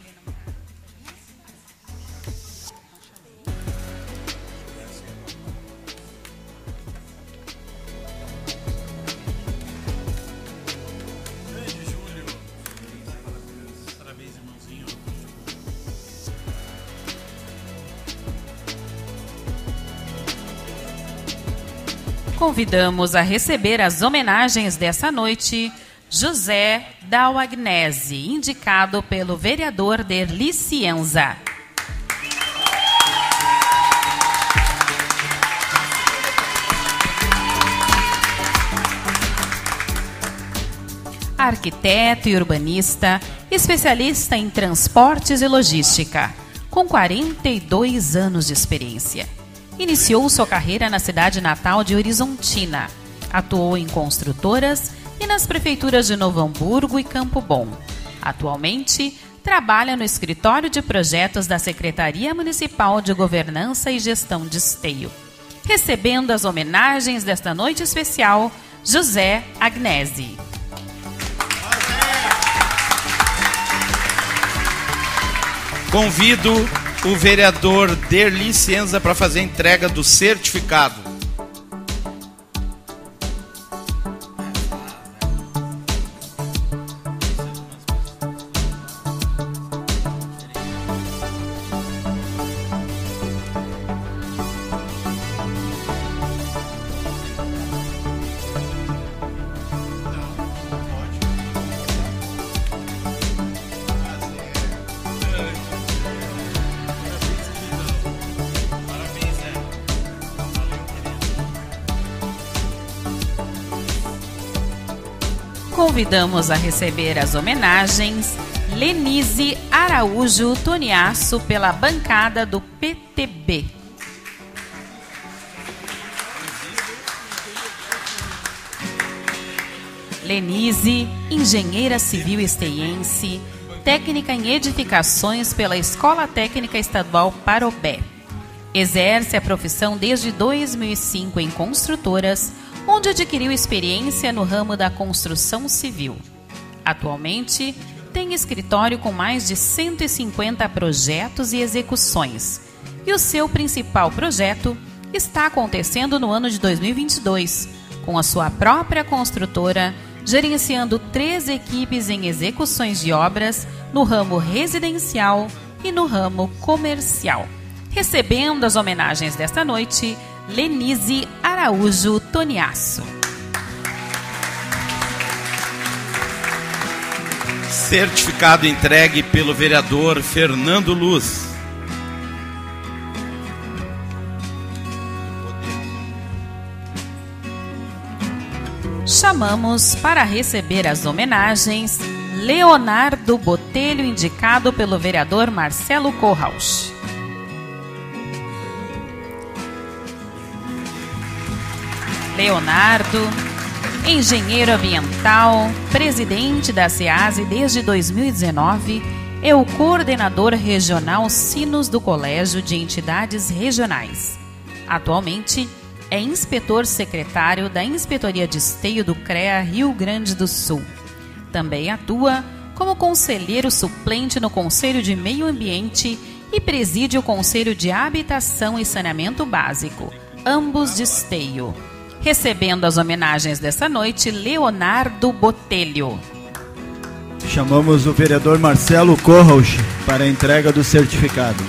Convidamos a receber as homenagens dessa noite José Dauagnese, indicado pelo vereador Derli Cienza. Arquiteto e urbanista, especialista em transportes e logística, com 42 anos de experiência. Iniciou sua carreira na cidade natal de Horizontina. Atuou em construtoras e nas prefeituras de Novo Hamburgo e Campo Bom. Atualmente, trabalha no escritório de projetos da Secretaria Municipal de Governança e Gestão de Esteio. Recebendo as homenagens desta noite especial, José Agnese. Convido o vereador Derli Cienza para fazer a entrega do certificado. Convidamos a receber as homenagens Lenise Araújo Toniaço pela bancada do PTB. Lenise, engenheira civil esteiense, técnica em edificações pela Escola Técnica Estadual Parobé. Exerce a profissão desde 2005 em construtoras, onde adquiriu experiência no ramo da construção civil. Atualmente, tem escritório com mais de 150 projetos e execuções. E o seu principal projeto está acontecendo no ano de 2022, com a sua própria construtora, gerenciando três equipes em execuções de obras no ramo residencial e no ramo comercial. Recebendo as homenagens desta noite, Lenise Araújo Toniaço. Certificado entregue pelo vereador Fernando Luz. Chamamos para receber as homenagens Leonardo Botelho, indicado pelo vereador Marcelo Corraus. Leonardo, engenheiro ambiental, presidente da SEASE desde 2019, é o coordenador regional Sinos do Colégio de Entidades Regionais. Atualmente, é inspetor secretário da Inspetoria de Esteio do CREA Rio Grande do Sul. Também atua como conselheiro suplente no Conselho de Meio Ambiente e preside o Conselho de Habitação e Saneamento Básico, ambos de Esteio recebendo as homenagens dessa noite, Leonardo Botelho. Chamamos o vereador Marcelo Corros para a entrega do certificado.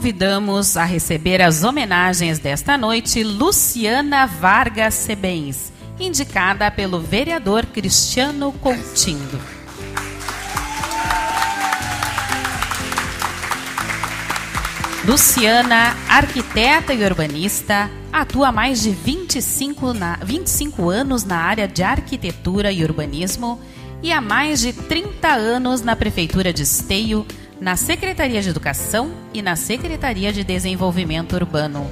Convidamos a receber as homenagens desta noite Luciana Vargas Sebens, indicada pelo vereador Cristiano Coutinho. Luciana, arquiteta e urbanista, atua há mais de 25, na, 25 anos na área de arquitetura e urbanismo e há mais de 30 anos na Prefeitura de Esteio, na Secretaria de Educação e na Secretaria de Desenvolvimento Urbano,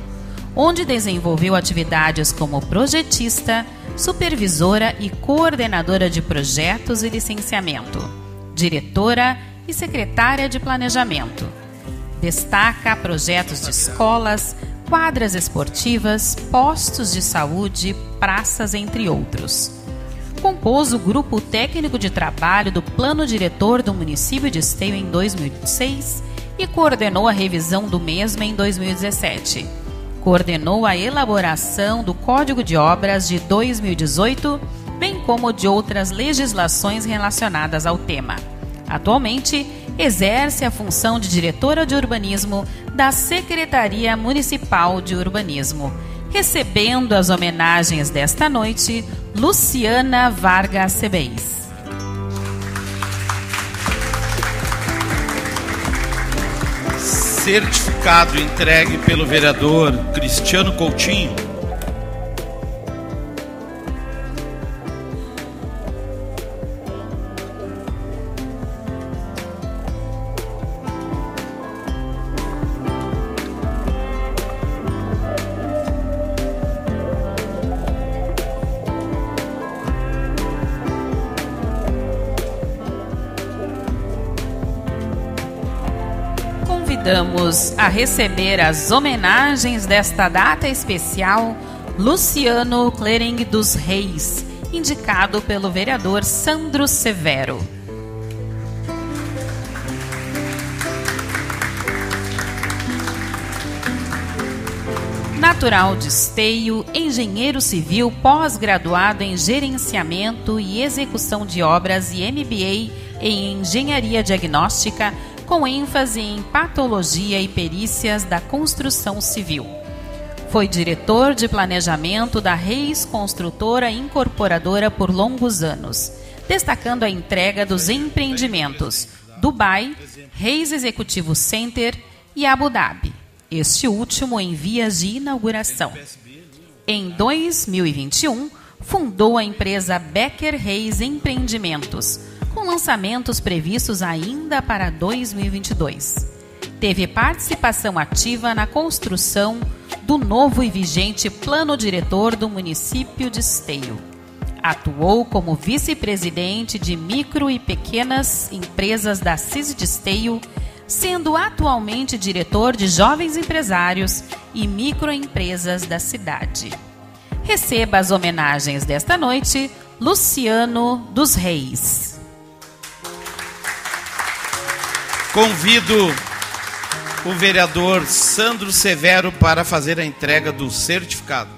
onde desenvolveu atividades como projetista, supervisora e coordenadora de projetos e licenciamento, diretora e secretária de planejamento. Destaca projetos de escolas, quadras esportivas, postos de saúde, praças, entre outros compôs o grupo técnico de trabalho do Plano Diretor do município de Esteio em 2006 e coordenou a revisão do mesmo em 2017. coordenou a elaboração do Código de Obras de 2018, bem como de outras legislações relacionadas ao tema. Atualmente, exerce a função de diretora de urbanismo da Secretaria Municipal de Urbanismo, recebendo as homenagens desta noite Luciana Vargas Cebeis. Certificado entregue pelo vereador Cristiano Coutinho. A receber as homenagens desta data especial Luciano Clering dos Reis, indicado pelo vereador Sandro Severo. Natural de Esteio, engenheiro civil pós-graduado em gerenciamento e execução de obras e MBA em engenharia diagnóstica com ênfase em patologia e perícias da construção civil. Foi diretor de planejamento da Reis Construtora Incorporadora por longos anos, destacando a entrega dos empreendimentos Dubai, Reis Executivo Center e Abu Dhabi, este último em vias de inauguração. Em 2021, fundou a empresa Becker Reis Empreendimentos, com lançamentos previstos ainda para 2022. Teve participação ativa na construção do novo e vigente Plano Diretor do município de Esteio. Atuou como vice-presidente de micro e pequenas empresas da CIS de Esteio, sendo atualmente diretor de jovens empresários e microempresas da cidade. Receba as homenagens desta noite, Luciano dos Reis. Convido o vereador Sandro Severo para fazer a entrega do certificado.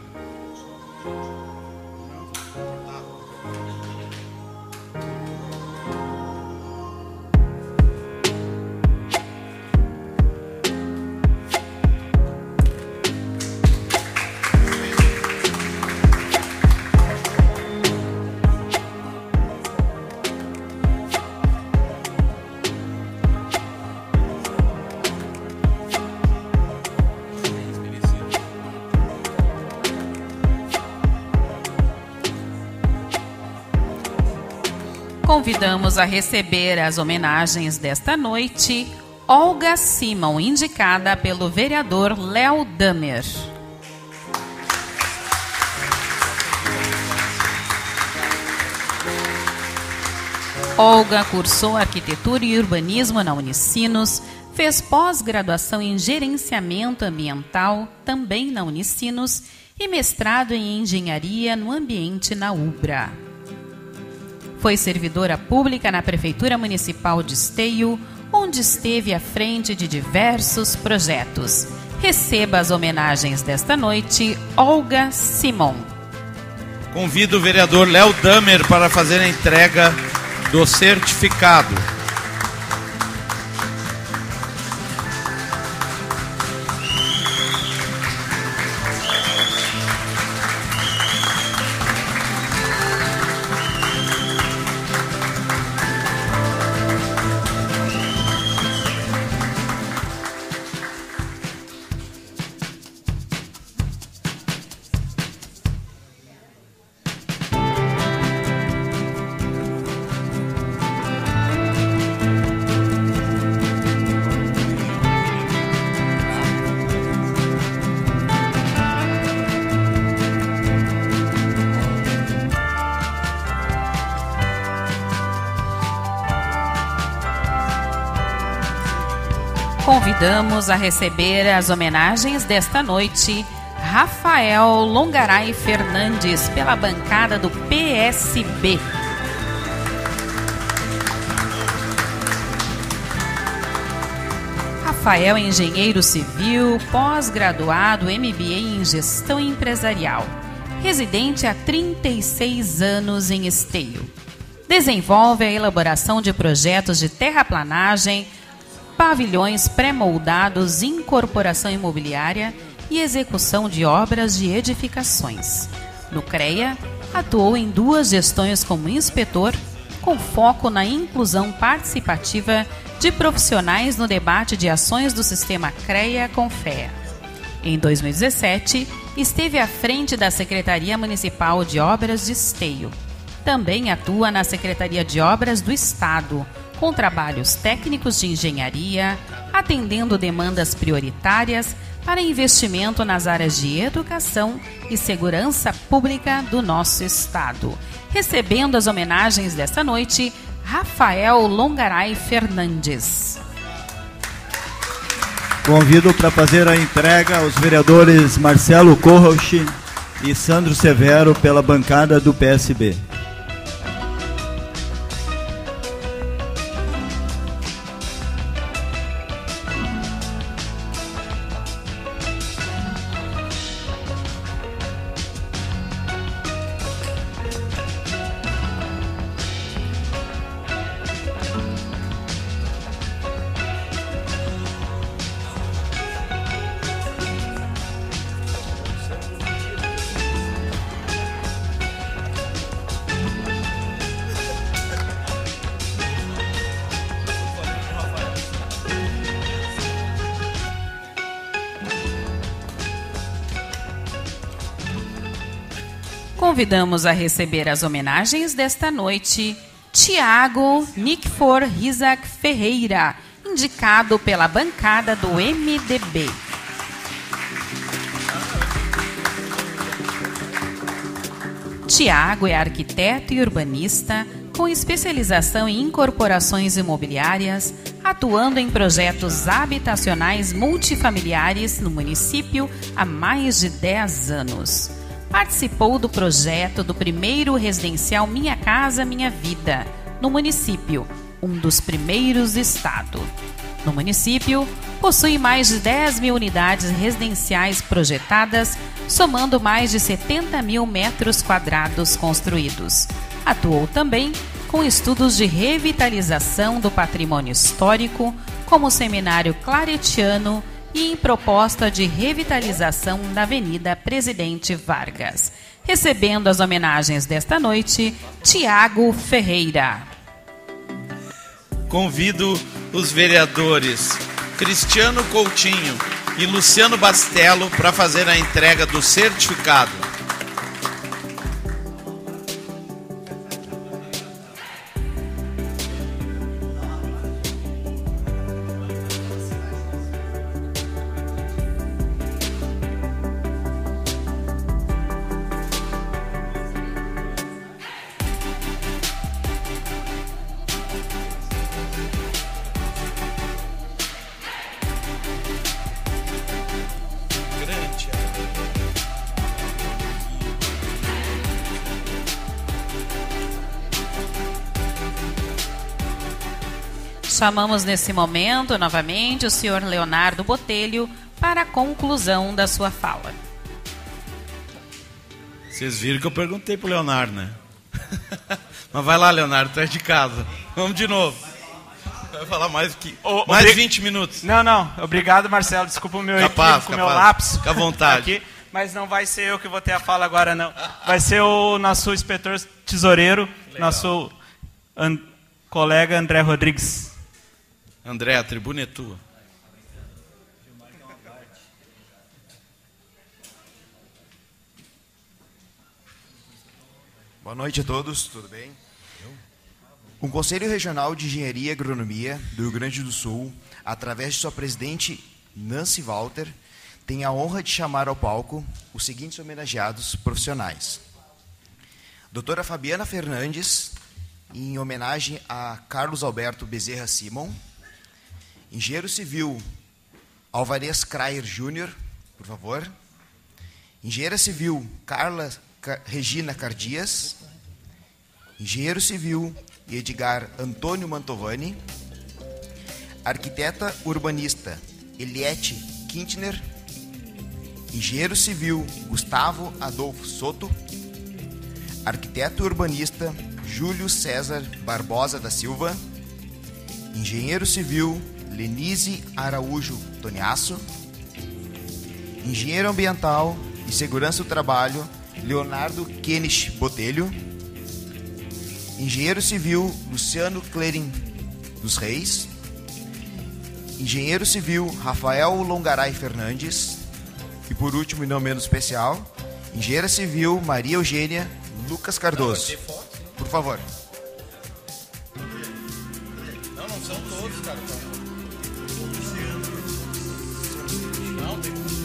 Convidamos a receber as homenagens desta noite Olga Simon, indicada pelo vereador Léo Damer. Olga cursou arquitetura e urbanismo na Unicinos, fez pós-graduação em gerenciamento ambiental também na Unicinos e mestrado em engenharia no ambiente na UBRA. Foi servidora pública na Prefeitura Municipal de Esteio, onde esteve à frente de diversos projetos. Receba as homenagens desta noite, Olga Simon. Convido o vereador Léo Damer para fazer a entrega do certificado. Convidamos a receber as homenagens desta noite Rafael Longaray Fernandes pela bancada do PSB. Rafael é engenheiro civil, pós-graduado MBA em gestão empresarial, residente há 36 anos em Esteio. Desenvolve a elaboração de projetos de terraplanagem, pavilhões pré-moldados, incorporação imobiliária e execução de obras de edificações. No CREA, atuou em duas gestões como inspetor, com foco na inclusão participativa de profissionais no debate de ações do sistema CREA com FEA. Em 2017, esteve à frente da Secretaria Municipal de Obras de Esteio. Também atua na Secretaria de Obras do Estado, com trabalhos técnicos de engenharia, atendendo demandas prioritárias para investimento nas áreas de educação e segurança pública do nosso Estado. Recebendo as homenagens desta noite, Rafael Longaray Fernandes. Convido para fazer a entrega os vereadores Marcelo Corrochi e Sandro Severo pela bancada do PSB. Convidamos a receber as homenagens desta noite Tiago Nickfor Isaac Ferreira, indicado pela bancada do MDB. Tiago é arquiteto e urbanista com especialização em incorporações imobiliárias, atuando em projetos habitacionais multifamiliares no município há mais de 10 anos. Participou do projeto do primeiro residencial Minha Casa Minha Vida, no município, um dos primeiros do estado. No município, possui mais de 10 mil unidades residenciais projetadas, somando mais de 70 mil metros quadrados construídos. Atuou também com estudos de revitalização do patrimônio histórico, como o Seminário Claretiano e em proposta de revitalização da Avenida Presidente Vargas. Recebendo as homenagens desta noite, Tiago Ferreira. Convido os vereadores Cristiano Coutinho e Luciano Bastelo para fazer a entrega do certificado. Chamamos nesse momento, novamente, o senhor Leonardo Botelho para a conclusão da sua fala. Vocês viram que eu perguntei pro Leonardo, né? *laughs* Mas vai lá, Leonardo, tu é de casa. Vamos de novo. Vai falar mais que Ô, mais obri- 20 minutos. Não, não. Obrigado, Marcelo. Desculpa o meu Capaz, equívoco, o meu capaz. lápis. Fica à vontade. Aqui, mas não vai ser eu que vou ter a fala agora, não. Vai ser o nosso inspetor tesoureiro, nosso an- colega André Rodrigues. André, a tribuna é tua. Boa noite a todos, tudo bem? O Conselho Regional de Engenharia e Agronomia do Rio Grande do Sul, através de sua presidente Nancy Walter, tem a honra de chamar ao palco os seguintes homenageados profissionais. Doutora Fabiana Fernandes, em homenagem a Carlos Alberto Bezerra Simon. Engenheiro Civil Alvarez Crayer Júnior, por favor. Engenheira Civil Carla Ca- Regina Cardias. Engenheiro Civil Edgar Antônio Mantovani. Arquiteta urbanista Eliette Kintner. Engenheiro civil Gustavo Adolfo Soto. Arquiteto urbanista Júlio César Barbosa da Silva. Engenheiro civil Lenise Araújo Toniasso. Engenheiro ambiental e segurança do trabalho Leonardo Kenish Botelho. Engenheiro civil Luciano Clerin dos Reis. Engenheiro civil Rafael Longaray Fernandes. E por último, e não menos especial, engenheira civil Maria Eugênia Lucas Cardoso. Por favor. Não, não são todos, cara. Não, tem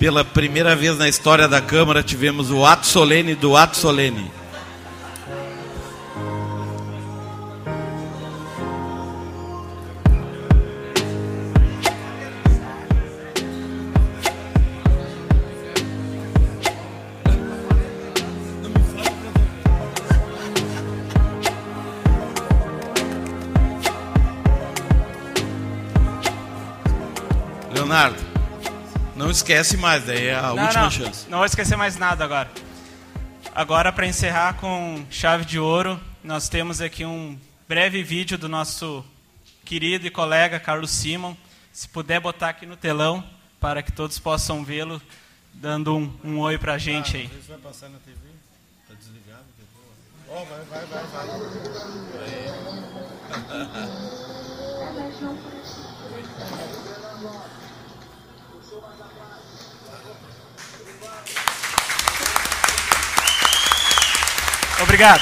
Pela primeira vez na história da Câmara, tivemos o ato solene do ato solene. Não esquece mais, daí é a Não, última não, chance. não vou esquecer mais nada agora. Agora, para encerrar com chave de ouro, nós temos aqui um breve vídeo do nosso querido e colega Carlos Simon. Se puder botar aqui no telão, para que todos possam vê-lo, dando um, um oi para a gente aí. Isso vai passar na TV? Tá desligado vai, vai, vai, vai. Obrigado.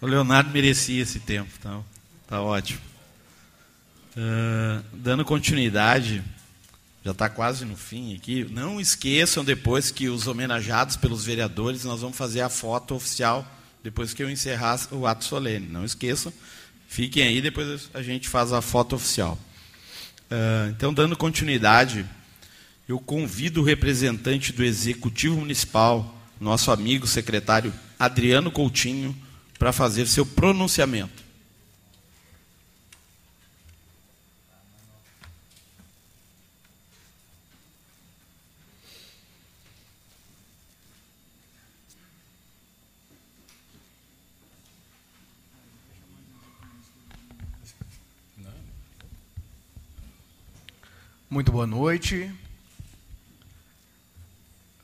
O Leonardo merecia esse tempo, tá, tá ótimo. Ah, dando continuidade, já está quase no fim aqui. Não esqueçam depois que os homenageados pelos vereadores, nós vamos fazer a foto oficial depois que eu encerrar o ato solene. Não esqueçam, fiquem aí, depois a gente faz a foto oficial. Ah, então, dando continuidade, eu convido o representante do Executivo Municipal, nosso amigo secretário Adriano Coutinho, para fazer seu pronunciamento. Muito boa noite.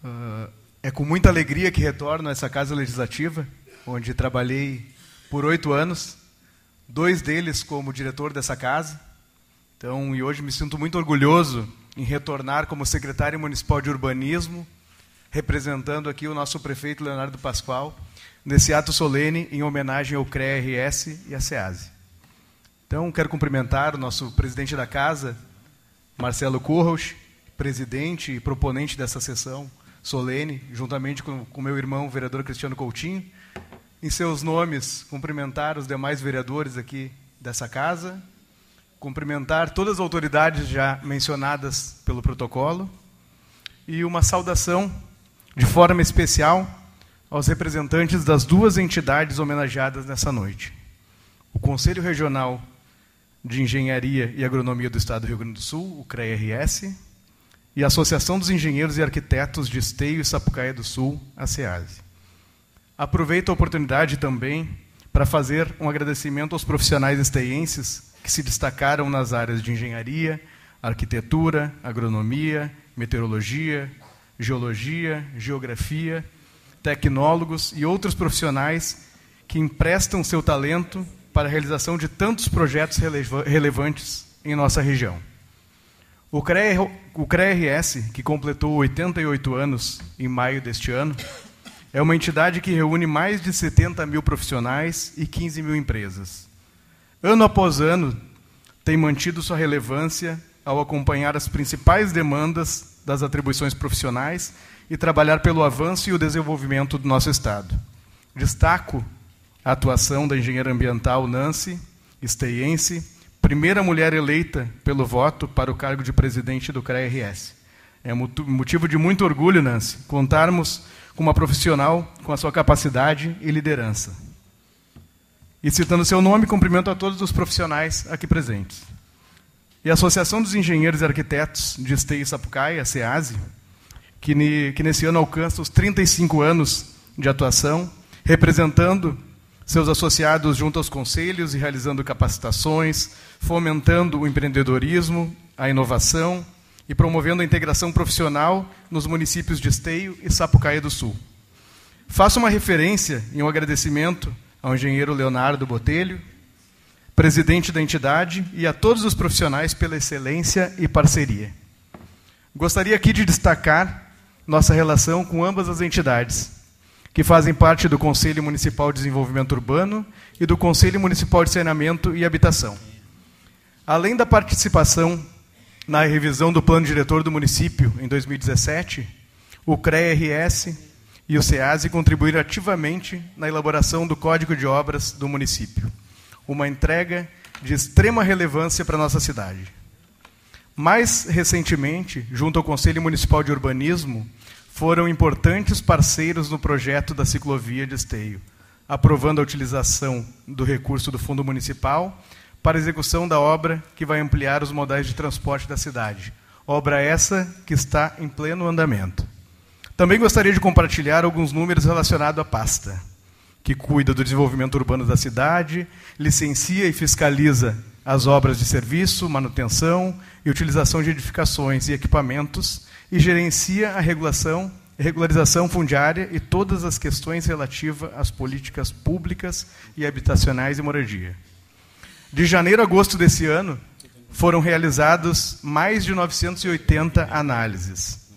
Ah, é com muita alegria que retorno a essa Casa Legislativa, onde trabalhei por oito anos, dois deles como diretor dessa casa. Então, e hoje me sinto muito orgulhoso em retornar como secretário municipal de urbanismo, representando aqui o nosso prefeito Leonardo Pascoal, nesse ato solene em homenagem ao CREA-RS e à SEASE. Então, quero cumprimentar o nosso presidente da casa, Marcelo Curros, presidente e proponente dessa sessão solene, juntamente com o meu irmão, o vereador Cristiano Coutinho. Em seus nomes, cumprimentar os demais vereadores aqui dessa casa, cumprimentar todas as autoridades já mencionadas pelo protocolo e uma saudação de forma especial aos representantes das duas entidades homenageadas nessa noite. O Conselho Regional de Engenharia e Agronomia do Estado do Rio Grande do Sul, o CREA-RS, e a Associação dos Engenheiros e Arquitetos de Esteio e Sapucaia do Sul, a SEASE. Aproveito a oportunidade também para fazer um agradecimento aos profissionais esteienses que se destacaram nas áreas de engenharia, arquitetura, agronomia, meteorologia, geologia, geografia, tecnólogos e outros profissionais que emprestam seu talento para a realização de tantos projetos relevantes em nossa região. O CREA-RS, que completou 88 anos em maio deste ano, é uma entidade que reúne mais de 70 mil profissionais e 15 mil empresas. Ano após ano, tem mantido sua relevância ao acompanhar as principais demandas das atribuições profissionais e trabalhar pelo avanço e o desenvolvimento do nosso Estado. Destaco atuação da engenheira ambiental Nancy Esteiense, primeira mulher eleita pelo voto para o cargo de presidente do CREA-RS. É motivo de muito orgulho, Nancy, contarmos com uma profissional com a sua capacidade e liderança. E citando seu nome, cumprimento a todos os profissionais aqui presentes. E a Associação dos Engenheiros e Arquitetos de Esteio e Sapucaia, a SEASE, que, que nesse ano alcança os 35 anos de atuação, representando seus associados junto aos conselhos e realizando capacitações, fomentando o empreendedorismo, a inovação e promovendo a integração profissional nos municípios de Esteio e Sapucaia do Sul. Faço uma referência e um agradecimento ao engenheiro Leonardo Botelho, presidente da entidade, e a todos os profissionais pela excelência e parceria. Gostaria aqui de destacar nossa relação com ambas as entidades, que fazem parte do Conselho Municipal de Desenvolvimento Urbano e do Conselho Municipal de Saneamento e Habitação. Além da participação na revisão do plano diretor do município em 2017, o CREA-RS e o SEASE contribuíram ativamente na elaboração do Código de Obras do município, uma entrega de extrema relevância para a nossa cidade. Mais recentemente, junto ao Conselho Municipal de Urbanismo, foram importantes parceiros no projeto da ciclovia de Esteio, aprovando a utilização do recurso do Fundo Municipal para execução da obra que vai ampliar os modais de transporte da cidade. Obra essa que está em pleno andamento. Também gostaria de compartilhar alguns números relacionados à pasta, que cuida do desenvolvimento urbano da cidade, licencia e fiscaliza as obras de serviço, manutenção e utilização de edificações e equipamentos e gerencia a regulação, regularização fundiária e todas as questões relativas às políticas públicas e habitacionais e moradia. De janeiro a agosto desse ano, foram realizados mais de 980 análises,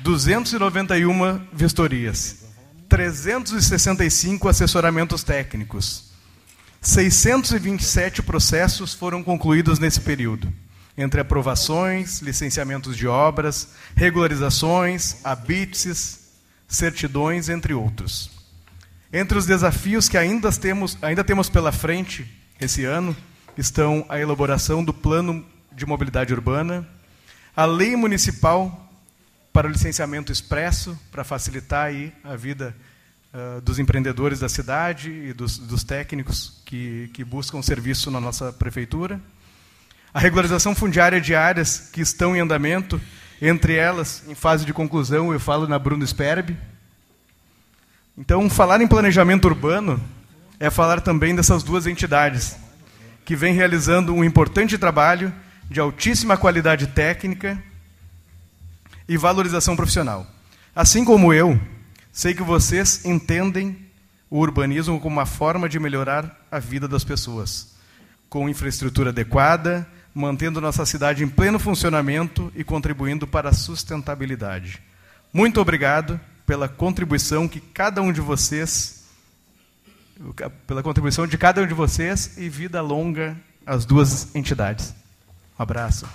291 vistorias, 365 assessoramentos técnicos, 627 processos foram concluídos nesse período entre aprovações, licenciamentos de obras, regularizações, habítices, certidões, entre outros. Entre os desafios que ainda temos, ainda temos pela frente esse ano estão a elaboração do Plano de Mobilidade Urbana, a Lei Municipal para o Licenciamento Expresso, para facilitar aí a vida uh, dos empreendedores da cidade e dos, dos técnicos que, que buscam serviço na nossa prefeitura a regularização fundiária de áreas que estão em andamento, entre elas, em fase de conclusão, eu falo na Bruno Sperb. Então, falar em planejamento urbano é falar também dessas duas entidades, que vêm realizando um importante trabalho de altíssima qualidade técnica e valorização profissional. Assim como eu, sei que vocês entendem o urbanismo como uma forma de melhorar a vida das pessoas, com infraestrutura adequada, mantendo nossa cidade em pleno funcionamento e contribuindo para a sustentabilidade. Muito obrigado pela contribuição que cada um de vocês pela contribuição de cada um de vocês e vida longa às duas entidades. Um abraço.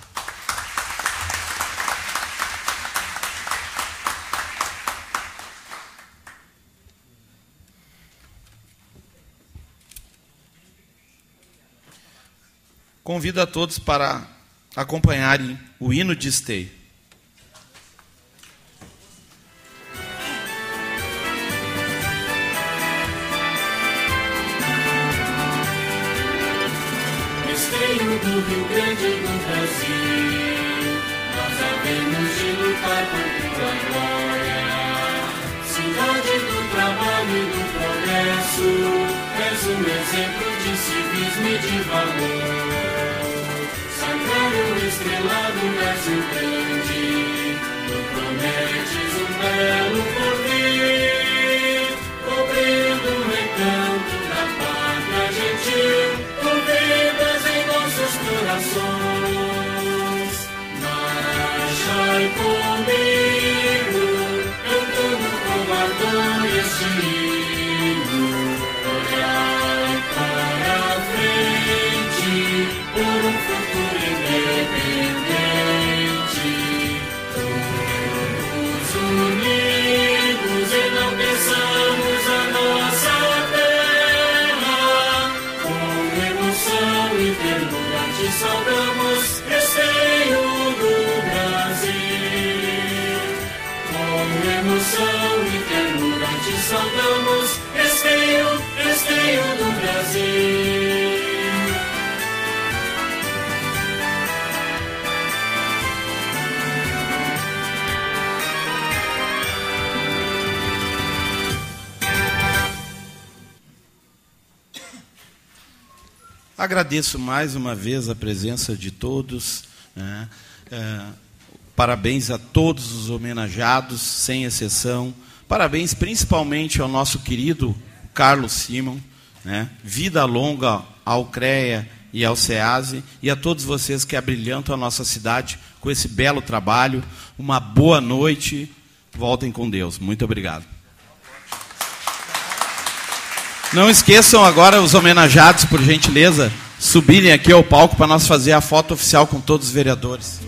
Convido a todos para acompanharem o hino de esteio. Esteio do Rio Grande Brasil, nós havemos de lutar por glória. Cidade do trabalho e do progresso, és um exemplo de civismo e de valor. Sagrado estrelado Brasil grande, tu prometes um belo porvir, cobrindo o recanto da pátria gentil, com vidas em nossos corações. Marchai comigo, Agradeço mais uma vez a presença de todos. né? É, parabéns a todos os homenageados, sem exceção. Parabéns principalmente ao nosso querido Carlos Simon. né? Vida longa ao CREA e ao SEASE e a todos vocês que abrilhantam a nossa cidade com esse belo trabalho. Uma boa noite. Voltem com Deus. Muito obrigado. Não esqueçam agora os homenageados, por gentileza, subirem aqui ao palco para nós fazer a foto oficial com todos os vereadores.